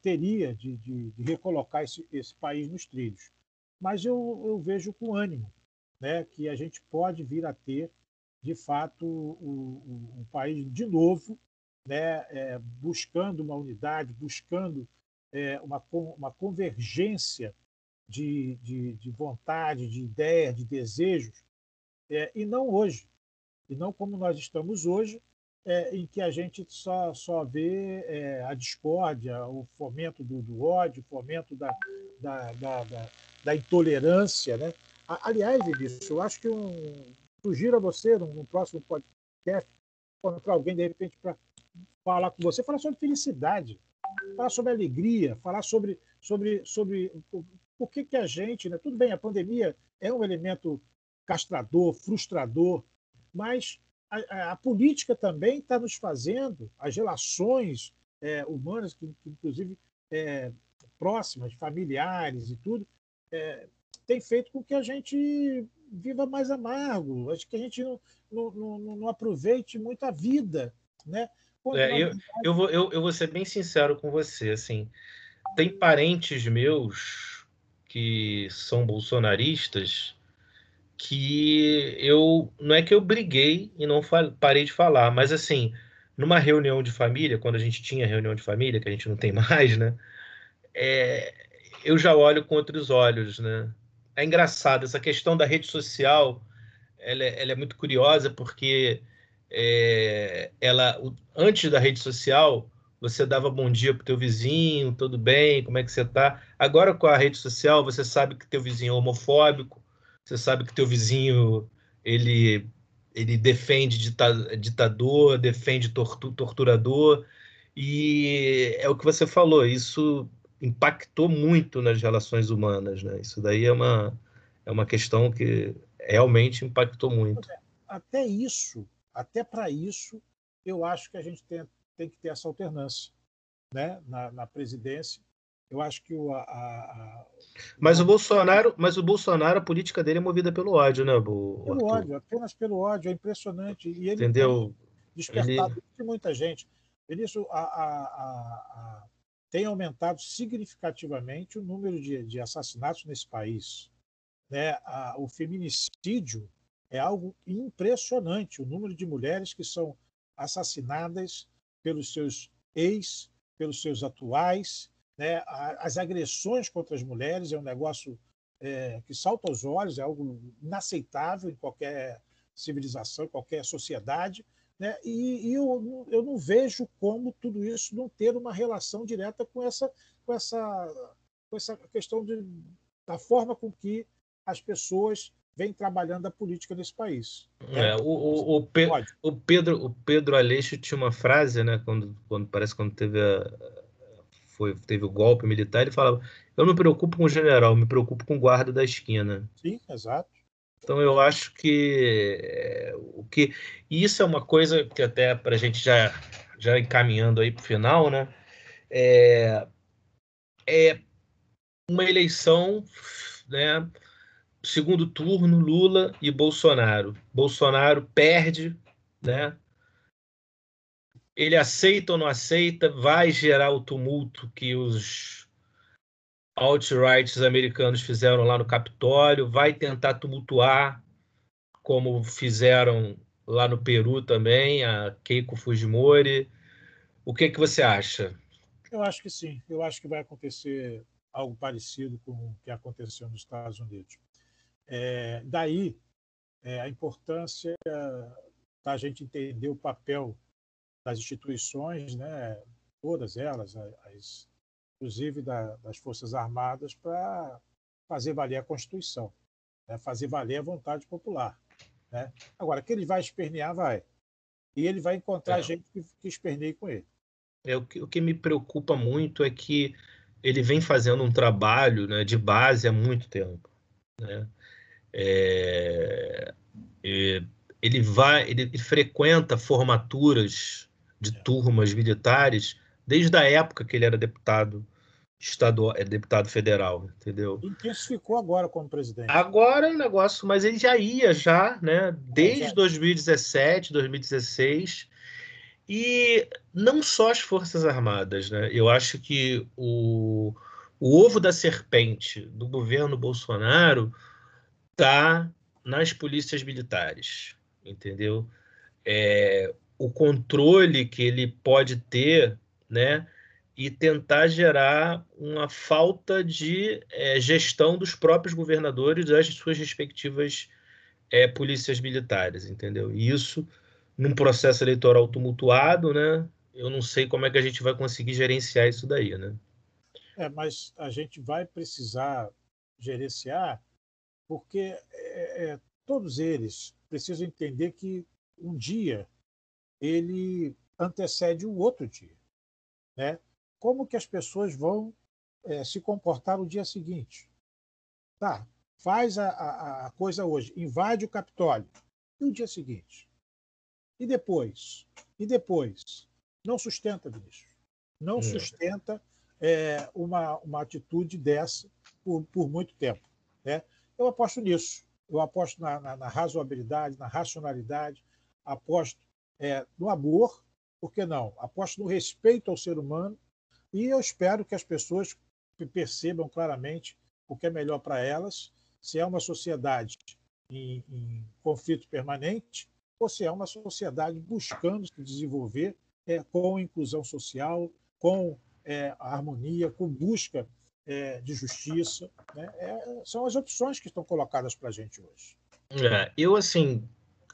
teria de, de, de recolocar esse, esse, país nos trilhos. Mas eu, eu, vejo com ânimo né, que a gente pode vir a ter, de fato, um país de novo, né, é, buscando uma unidade, buscando é, uma, uma convergência de, de, de vontade, de ideia, de desejos, é, e não hoje, e não como nós estamos hoje, é, em que a gente só, só vê é, a discórdia, o fomento do, do ódio, o fomento da, da, da, da, da intolerância. Né? Aliás, Vinícius, eu acho que um, sugiro a você, no próximo podcast, encontrar alguém, de repente, para falar com você, falar sobre felicidade, falar sobre alegria, falar sobre, sobre, sobre por que, que a gente, né? tudo bem, a pandemia é um elemento castrador, frustrador, mas a, a política também está nos fazendo, as relações é, humanas, que, que inclusive é, próximas, familiares e tudo, é, tem feito com que a gente viva mais amargo, acho que a gente não, não, não, não aproveite muito a vida, né? É, eu, eu, vou, eu, eu vou ser bem sincero com você, assim, tem parentes meus que são bolsonaristas que eu não é que eu briguei e não parei de falar, mas assim, numa reunião de família, quando a gente tinha reunião de família, que a gente não tem mais, né? É, eu já olho com outros olhos, né? É engraçado essa questão da rede social, ela é, ela é muito curiosa porque é, ela antes da rede social você dava bom dia pro teu vizinho, tudo bem, como é que você tá? Agora com a rede social, você sabe que teu vizinho é homofóbico, você sabe que teu vizinho ele ele defende ditador, defende tortu, torturador, e é o que você falou, isso impactou muito nas relações humanas, né? Isso daí é uma, é uma questão que realmente impactou muito. Até isso, até para isso, eu acho que a gente tem, tem que ter essa alternância né, na, na presidência. Eu acho que o. A, a, mas o Bolsonaro, mas o Bolsonaro, a política dele é movida pelo ódio, né, o, Pelo Arthur? ódio, apenas pelo ódio, é impressionante. E ele Entendeu? despertado ele... de muita gente. Ele isso a, a, tem aumentado significativamente o número de, de assassinatos nesse país. Né? o feminicídio é algo impressionante. O número de mulheres que são assassinadas pelos seus ex, pelos seus atuais. Né? As agressões contra as mulheres é um negócio é, que salta aos olhos, é algo inaceitável em qualquer civilização, em qualquer sociedade. Né? E, e eu, eu não vejo como tudo isso não ter uma relação direta com essa, com essa, com essa questão de, da forma com que as pessoas vem trabalhando a política nesse país. É, o, o, o, Pe o, Pedro, o Pedro Aleixo tinha uma frase, né, quando, quando parece quando teve, a, foi, teve o golpe militar, ele falava: Eu não me preocupo com o general, me preocupo com o guarda da esquina. Sim, exato. Então eu acho que é, o que e isso é uma coisa que até para a gente já já encaminhando aí para o final, né? É, é uma eleição, né? segundo turno, Lula e Bolsonaro. Bolsonaro perde, né? Ele aceita ou não aceita, vai gerar o tumulto que os alt-rights americanos fizeram lá no Capitólio, vai tentar tumultuar, como fizeram lá no Peru também, a Keiko Fujimori. O que, que você acha? Eu acho que sim. Eu acho que vai acontecer algo parecido com o que aconteceu nos Estados Unidos. É, daí é, a importância da gente entender o papel das instituições, né, todas elas, as, inclusive da, das Forças Armadas, para fazer valer a Constituição, né? fazer valer a vontade popular. Né? Agora, que ele vai espernear, vai. E ele vai encontrar é. gente que, que esperneie com ele. É, o, que, o que me preocupa muito é que ele vem fazendo um trabalho né, de base há muito tempo. Né? É, ele vai, ele, ele frequenta formaturas de é. turmas militares desde a época que ele era deputado estadual, é deputado federal, entendeu? Intensificou agora como presidente. Agora é um negócio, mas ele já ia já, né? Desde é, 2017, 2016. E não só as Forças Armadas, né? Eu acho que o, o ovo da serpente do governo Bolsonaro está nas polícias militares, entendeu? É, o controle que ele pode ter né? E tentar gerar uma falta de é, gestão dos próprios governadores das suas respectivas é, polícias militares, entendeu? E isso, num processo eleitoral tumultuado, né? Eu não sei como é que a gente vai conseguir gerenciar isso daí, né? É, mas a gente vai precisar gerenciar porque é, é, todos eles precisam entender que um dia ele antecede o outro dia. Né? Como que as pessoas vão é, se comportar no dia seguinte? Tá, faz a, a, a coisa hoje, invade o Capitólio. E o dia seguinte? E depois? E depois? Não sustenta, ministro. Não é. sustenta é, uma, uma atitude dessa por, por muito tempo. Né? Eu aposto nisso. Eu aposto na, na, na razoabilidade, na racionalidade, aposto é, no amor por que não? Aposto no respeito ao ser humano e eu espero que as pessoas percebam claramente o que é melhor para elas, se é uma sociedade em, em, conflito permanente ou se é uma sociedade buscando se desenvolver é, com inclusão social, com é, harmonia, com busca é, de justiça. Né? É, são as opções que estão colocadas para a gente hoje. É, eu, assim,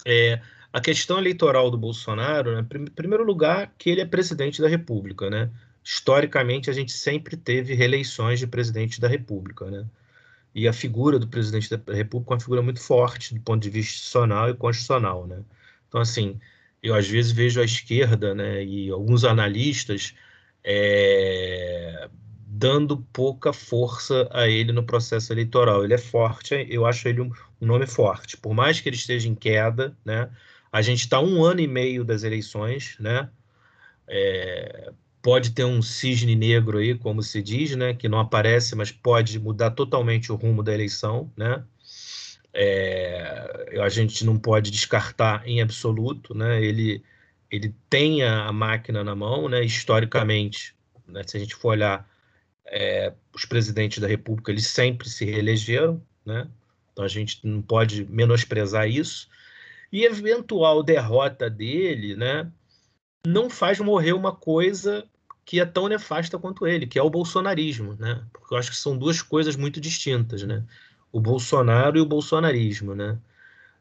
é, a questão eleitoral do Bolsonaro, né, em primeiro lugar, que ele é presidente da República, né? Historicamente, a gente sempre teve reeleições de presidente da República, né? E a figura do presidente da República é uma figura muito forte do ponto de vista institucional e constitucional, né? Então, assim, eu às vezes vejo a esquerda, né, e alguns analistas é, dando pouca força a ele no processo eleitoral. Ele é forte, eu acho ele um, um nome forte, por mais que ele esteja em queda, né? A gente está um ano e meio das eleições, né? É, pode ter um cisne negro aí, como se diz, né? Que não aparece, mas pode mudar totalmente o rumo da eleição, né? É, a gente não pode descartar em absoluto, né? Ele, ele tem a, máquina na mão, né? Historicamente, né? se a gente for olhar é, os presidentes da República, eles sempre se reelegeram, né? Então a gente não pode menosprezar isso. E eventual derrota dele, né, não faz morrer uma coisa que é tão nefasta quanto ele, que é o bolsonarismo, né? Porque eu acho que são duas coisas muito distintas, né? O Bolsonaro e o bolsonarismo, né?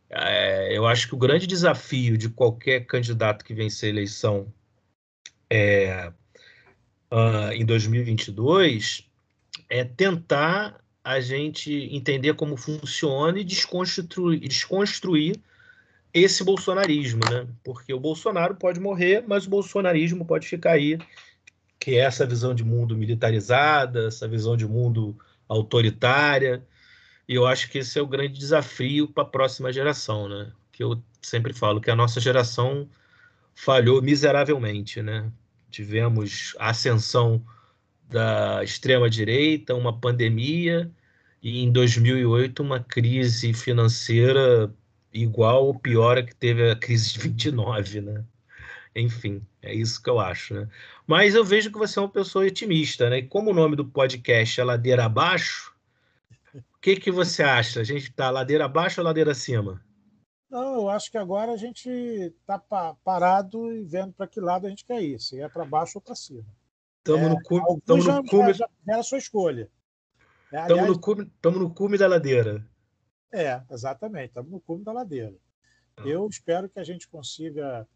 É, eu acho que o grande desafio de qualquer candidato que vencer a eleição é, uh, em 2022 é tentar a gente entender como funciona e desconstruir, desconstruir esse bolsonarismo, né? Porque o Bolsonaro pode morrer, mas o bolsonarismo pode ficar aí, que é essa visão de mundo militarizada, essa visão de mundo autoritária. E eu acho que esse é o grande desafio para a próxima geração, né? Que eu sempre falo que a nossa geração falhou miseravelmente, né? Tivemos a ascensão da extrema direita, uma pandemia e em 2008 uma crise financeira igual ou pior a que teve a crise de 29, né? Enfim, é isso que eu acho, né? Mas eu vejo que você é uma pessoa otimista, né? E como o nome do podcast é Ladeira Abaixo, o que, que você acha? A gente está ladeira abaixo ou ladeira acima? Não, eu acho que agora a gente está parado e vendo para que lado a gente quer ir, se é para baixo ou para cima. Estamos é, no cume. Tamo no cume... Já, já era a sua escolha. Estamos é, no, cume, no cume da ladeira. É, exatamente, estamos no cume da ladeira. Eu espero que a gente consiga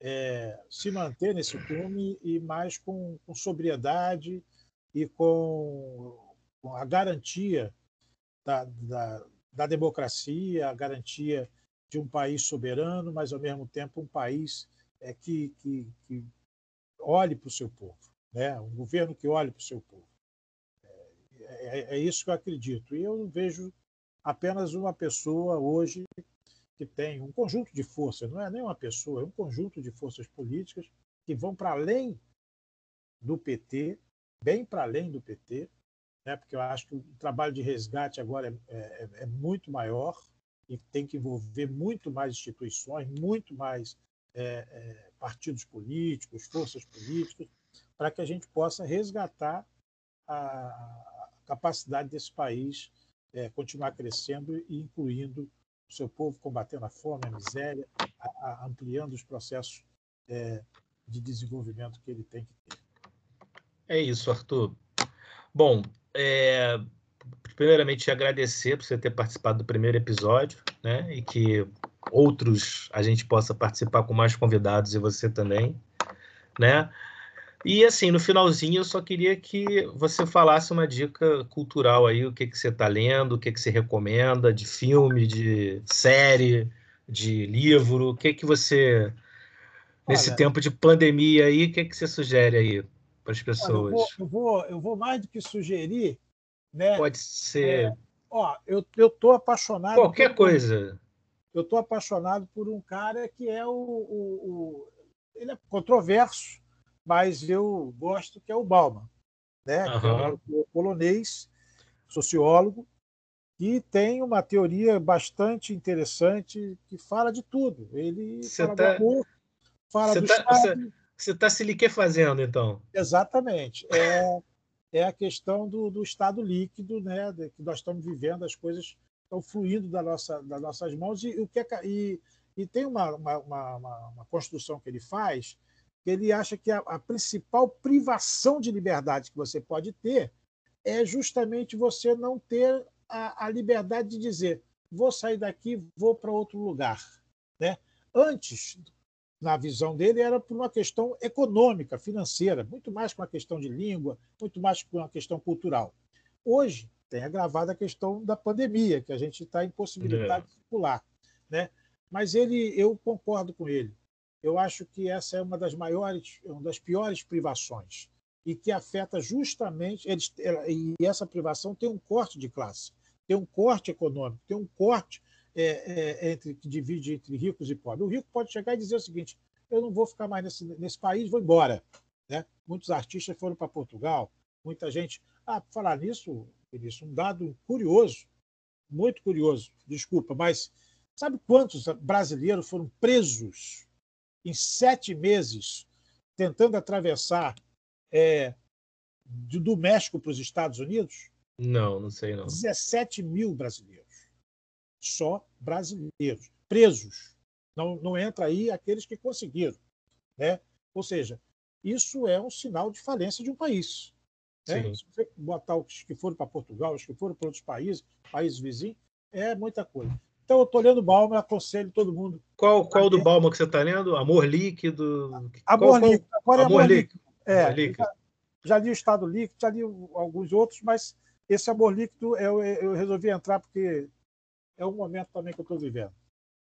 é, se manter nesse cume e mais com, com sobriedade e com, com a garantia da, da, da, democracia, a garantia de um país soberano, mas ao mesmo tempo um país é, que, que, que olhe para o seu povo, né? um governo que olhe para o seu povo. É, é, é isso que eu acredito. E eu vejo apenas uma pessoa hoje que tem um conjunto de forças, não é nem uma pessoa, é um conjunto de forças políticas que vão para além do PT, bem para além do PT, né? porque eu acho que o trabalho de resgate agora é, é, é muito maior e tem que envolver muito mais instituições, muito mais é, é, partidos políticos, forças políticas, para que a gente possa resgatar a capacidade desse país é, continuar crescendo e incluindo o seu povo combatendo a fome, a miséria, a, a, ampliando os processos é, de desenvolvimento que ele tem que ter. É isso, Arthur. Bom, é, primeiramente agradecer por você ter participado do primeiro episódio, né? E que outros a gente possa participar com mais convidados e você também, né? E assim, no finalzinho, eu só queria que você falasse uma dica cultural aí, o que, que você está lendo, o que, que você recomenda de filme, de série, de livro, o que que você, nesse Olha, tempo de pandemia aí, o que, que você sugere aí para as pessoas? Eu vou, eu, vou, eu vou mais do que sugerir, né? Pode ser. É, ó, eu estou apaixonado. Qualquer por, coisa. Eu estou apaixonado por um cara que é o, o, o ele é controverso, mas eu gosto que é o Bauman, né? Uhum. Que é um polonês, sociólogo, que tem uma teoria bastante interessante que fala de tudo. Ele Cê fala tá... do amor, fala Cê do tá... Você está se fazendo, então? Exatamente. É, é a questão do, do estado líquido, né? De, que nós estamos vivendo, as coisas estão fluindo da nossa, das nossas mãos. E, o que é, e, e tem uma, uma, uma, uma construção que ele faz ele acha que a, a principal privação de liberdade que você pode ter é justamente você não ter a, a liberdade de dizer vou sair daqui, vou para outro lugar. Né? Antes, na visão dele, era por uma questão econômica, financeira, muito mais com uma questão de língua, muito mais com uma questão cultural. Hoje, tem agravado a questão da pandemia, que a gente está impossibilitado é. de circular. Né? Mas ele, eu concordo com ele eu acho que essa é uma das maiores, uma das piores privações e que afeta justamente eles, e essa privação tem um corte de classe, tem um corte econômico, tem um corte é, é, entre que divide entre ricos e pobres. O rico pode chegar e dizer o seguinte: eu não vou ficar mais nesse, nesse país, vou embora. Né? Muitos artistas foram para Portugal, muita gente. Ah, por falar nisso, Vinícius, um dado curioso, muito curioso, desculpa, mas sabe quantos brasileiros foram presos em sete meses, tentando atravessar é, do México para os Estados Unidos? Não, não sei não. 17 mil brasileiros. Só brasileiros. Presos. Não, não entra aí aqueles que conseguiram. Né? Ou seja, isso é um sinal de falência de um país. Né? Se você botar os que foram para Portugal, os que foram para outros países, países vizinhos, é muita coisa. Então, eu estou lendo Balma aconselho todo mundo. Qual, qual do Balma que você está lendo? Amor Líquido? Amor qual, Líquido. Agora é Amor, Amor Líquido. É, Amor líquido. Já, já, li o Estado Líquido, já li alguns outros, mas esse Amor Líquido eu, eu resolvi entrar porque é um momento também que eu estou vivendo.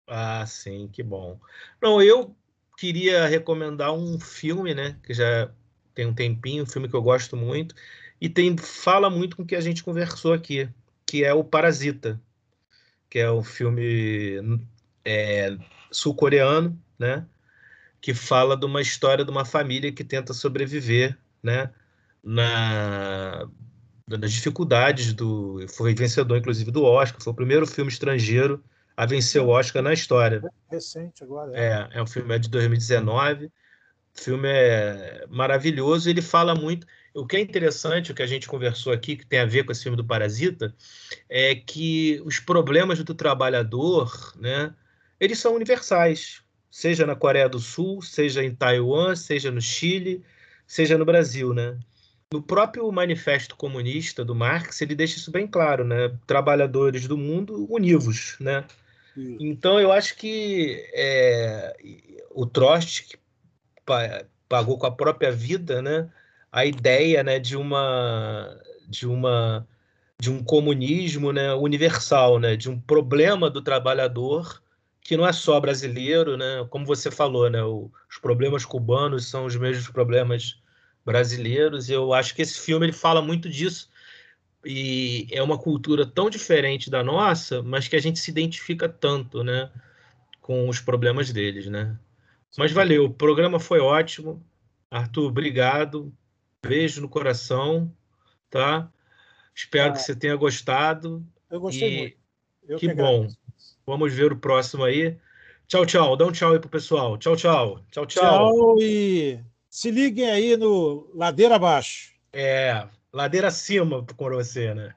Ah, sim, que bom. Não, eu queria recomendar um filme, né? Que já tem um tempinho, um filme que eu gosto muito, e tem fala muito com o que a gente conversou aqui, que é o Parasita que é um filme é, sul-coreano, né? Que fala de uma história de uma família que tenta sobreviver, né? Na, nas dificuldades do. Foi vencedor, inclusive, do Oscar. Foi o primeiro filme estrangeiro a vencer o Oscar na história. Recente agora. É, é, é um filme de 2019. O filme é maravilhoso. Ele fala muito. O que é interessante, o que a gente conversou aqui, que tem a ver com esse filme do Parasita, é que os problemas do trabalhador, né, eles são universais, seja na Coreia do Sul, seja em Taiwan, seja no Chile, seja no Brasil, né? No próprio Manifesto Comunista do Marx, ele deixa isso bem claro, né? Trabalhadores do mundo univos, né? Então, eu acho que é, o Trotsky pagou com a própria vida, né? A ideia, né, de uma de uma de um comunismo, né, universal, né, de um problema do trabalhador que não é só brasileiro, né? Como você falou, né? O, os problemas cubanos são os mesmos problemas brasileiros. Eu acho que esse filme ele fala muito disso e é uma cultura tão diferente da nossa, mas que a gente se identifica tanto, né, com os problemas deles, né? Mas valeu, o programa foi ótimo. Arthur, obrigado. Beijo no coração, tá? Espero ah, que você tenha gostado. Eu gostei e... muito. Eu que, que bom. Vamos ver o próximo aí. Tchau, tchau. Dá um tchau aí pro pessoal. Tchau, tchau. Tchau, tchau. Tchau e se liguem aí no Ladeira Abaixo. É, ladeira acima com você, né?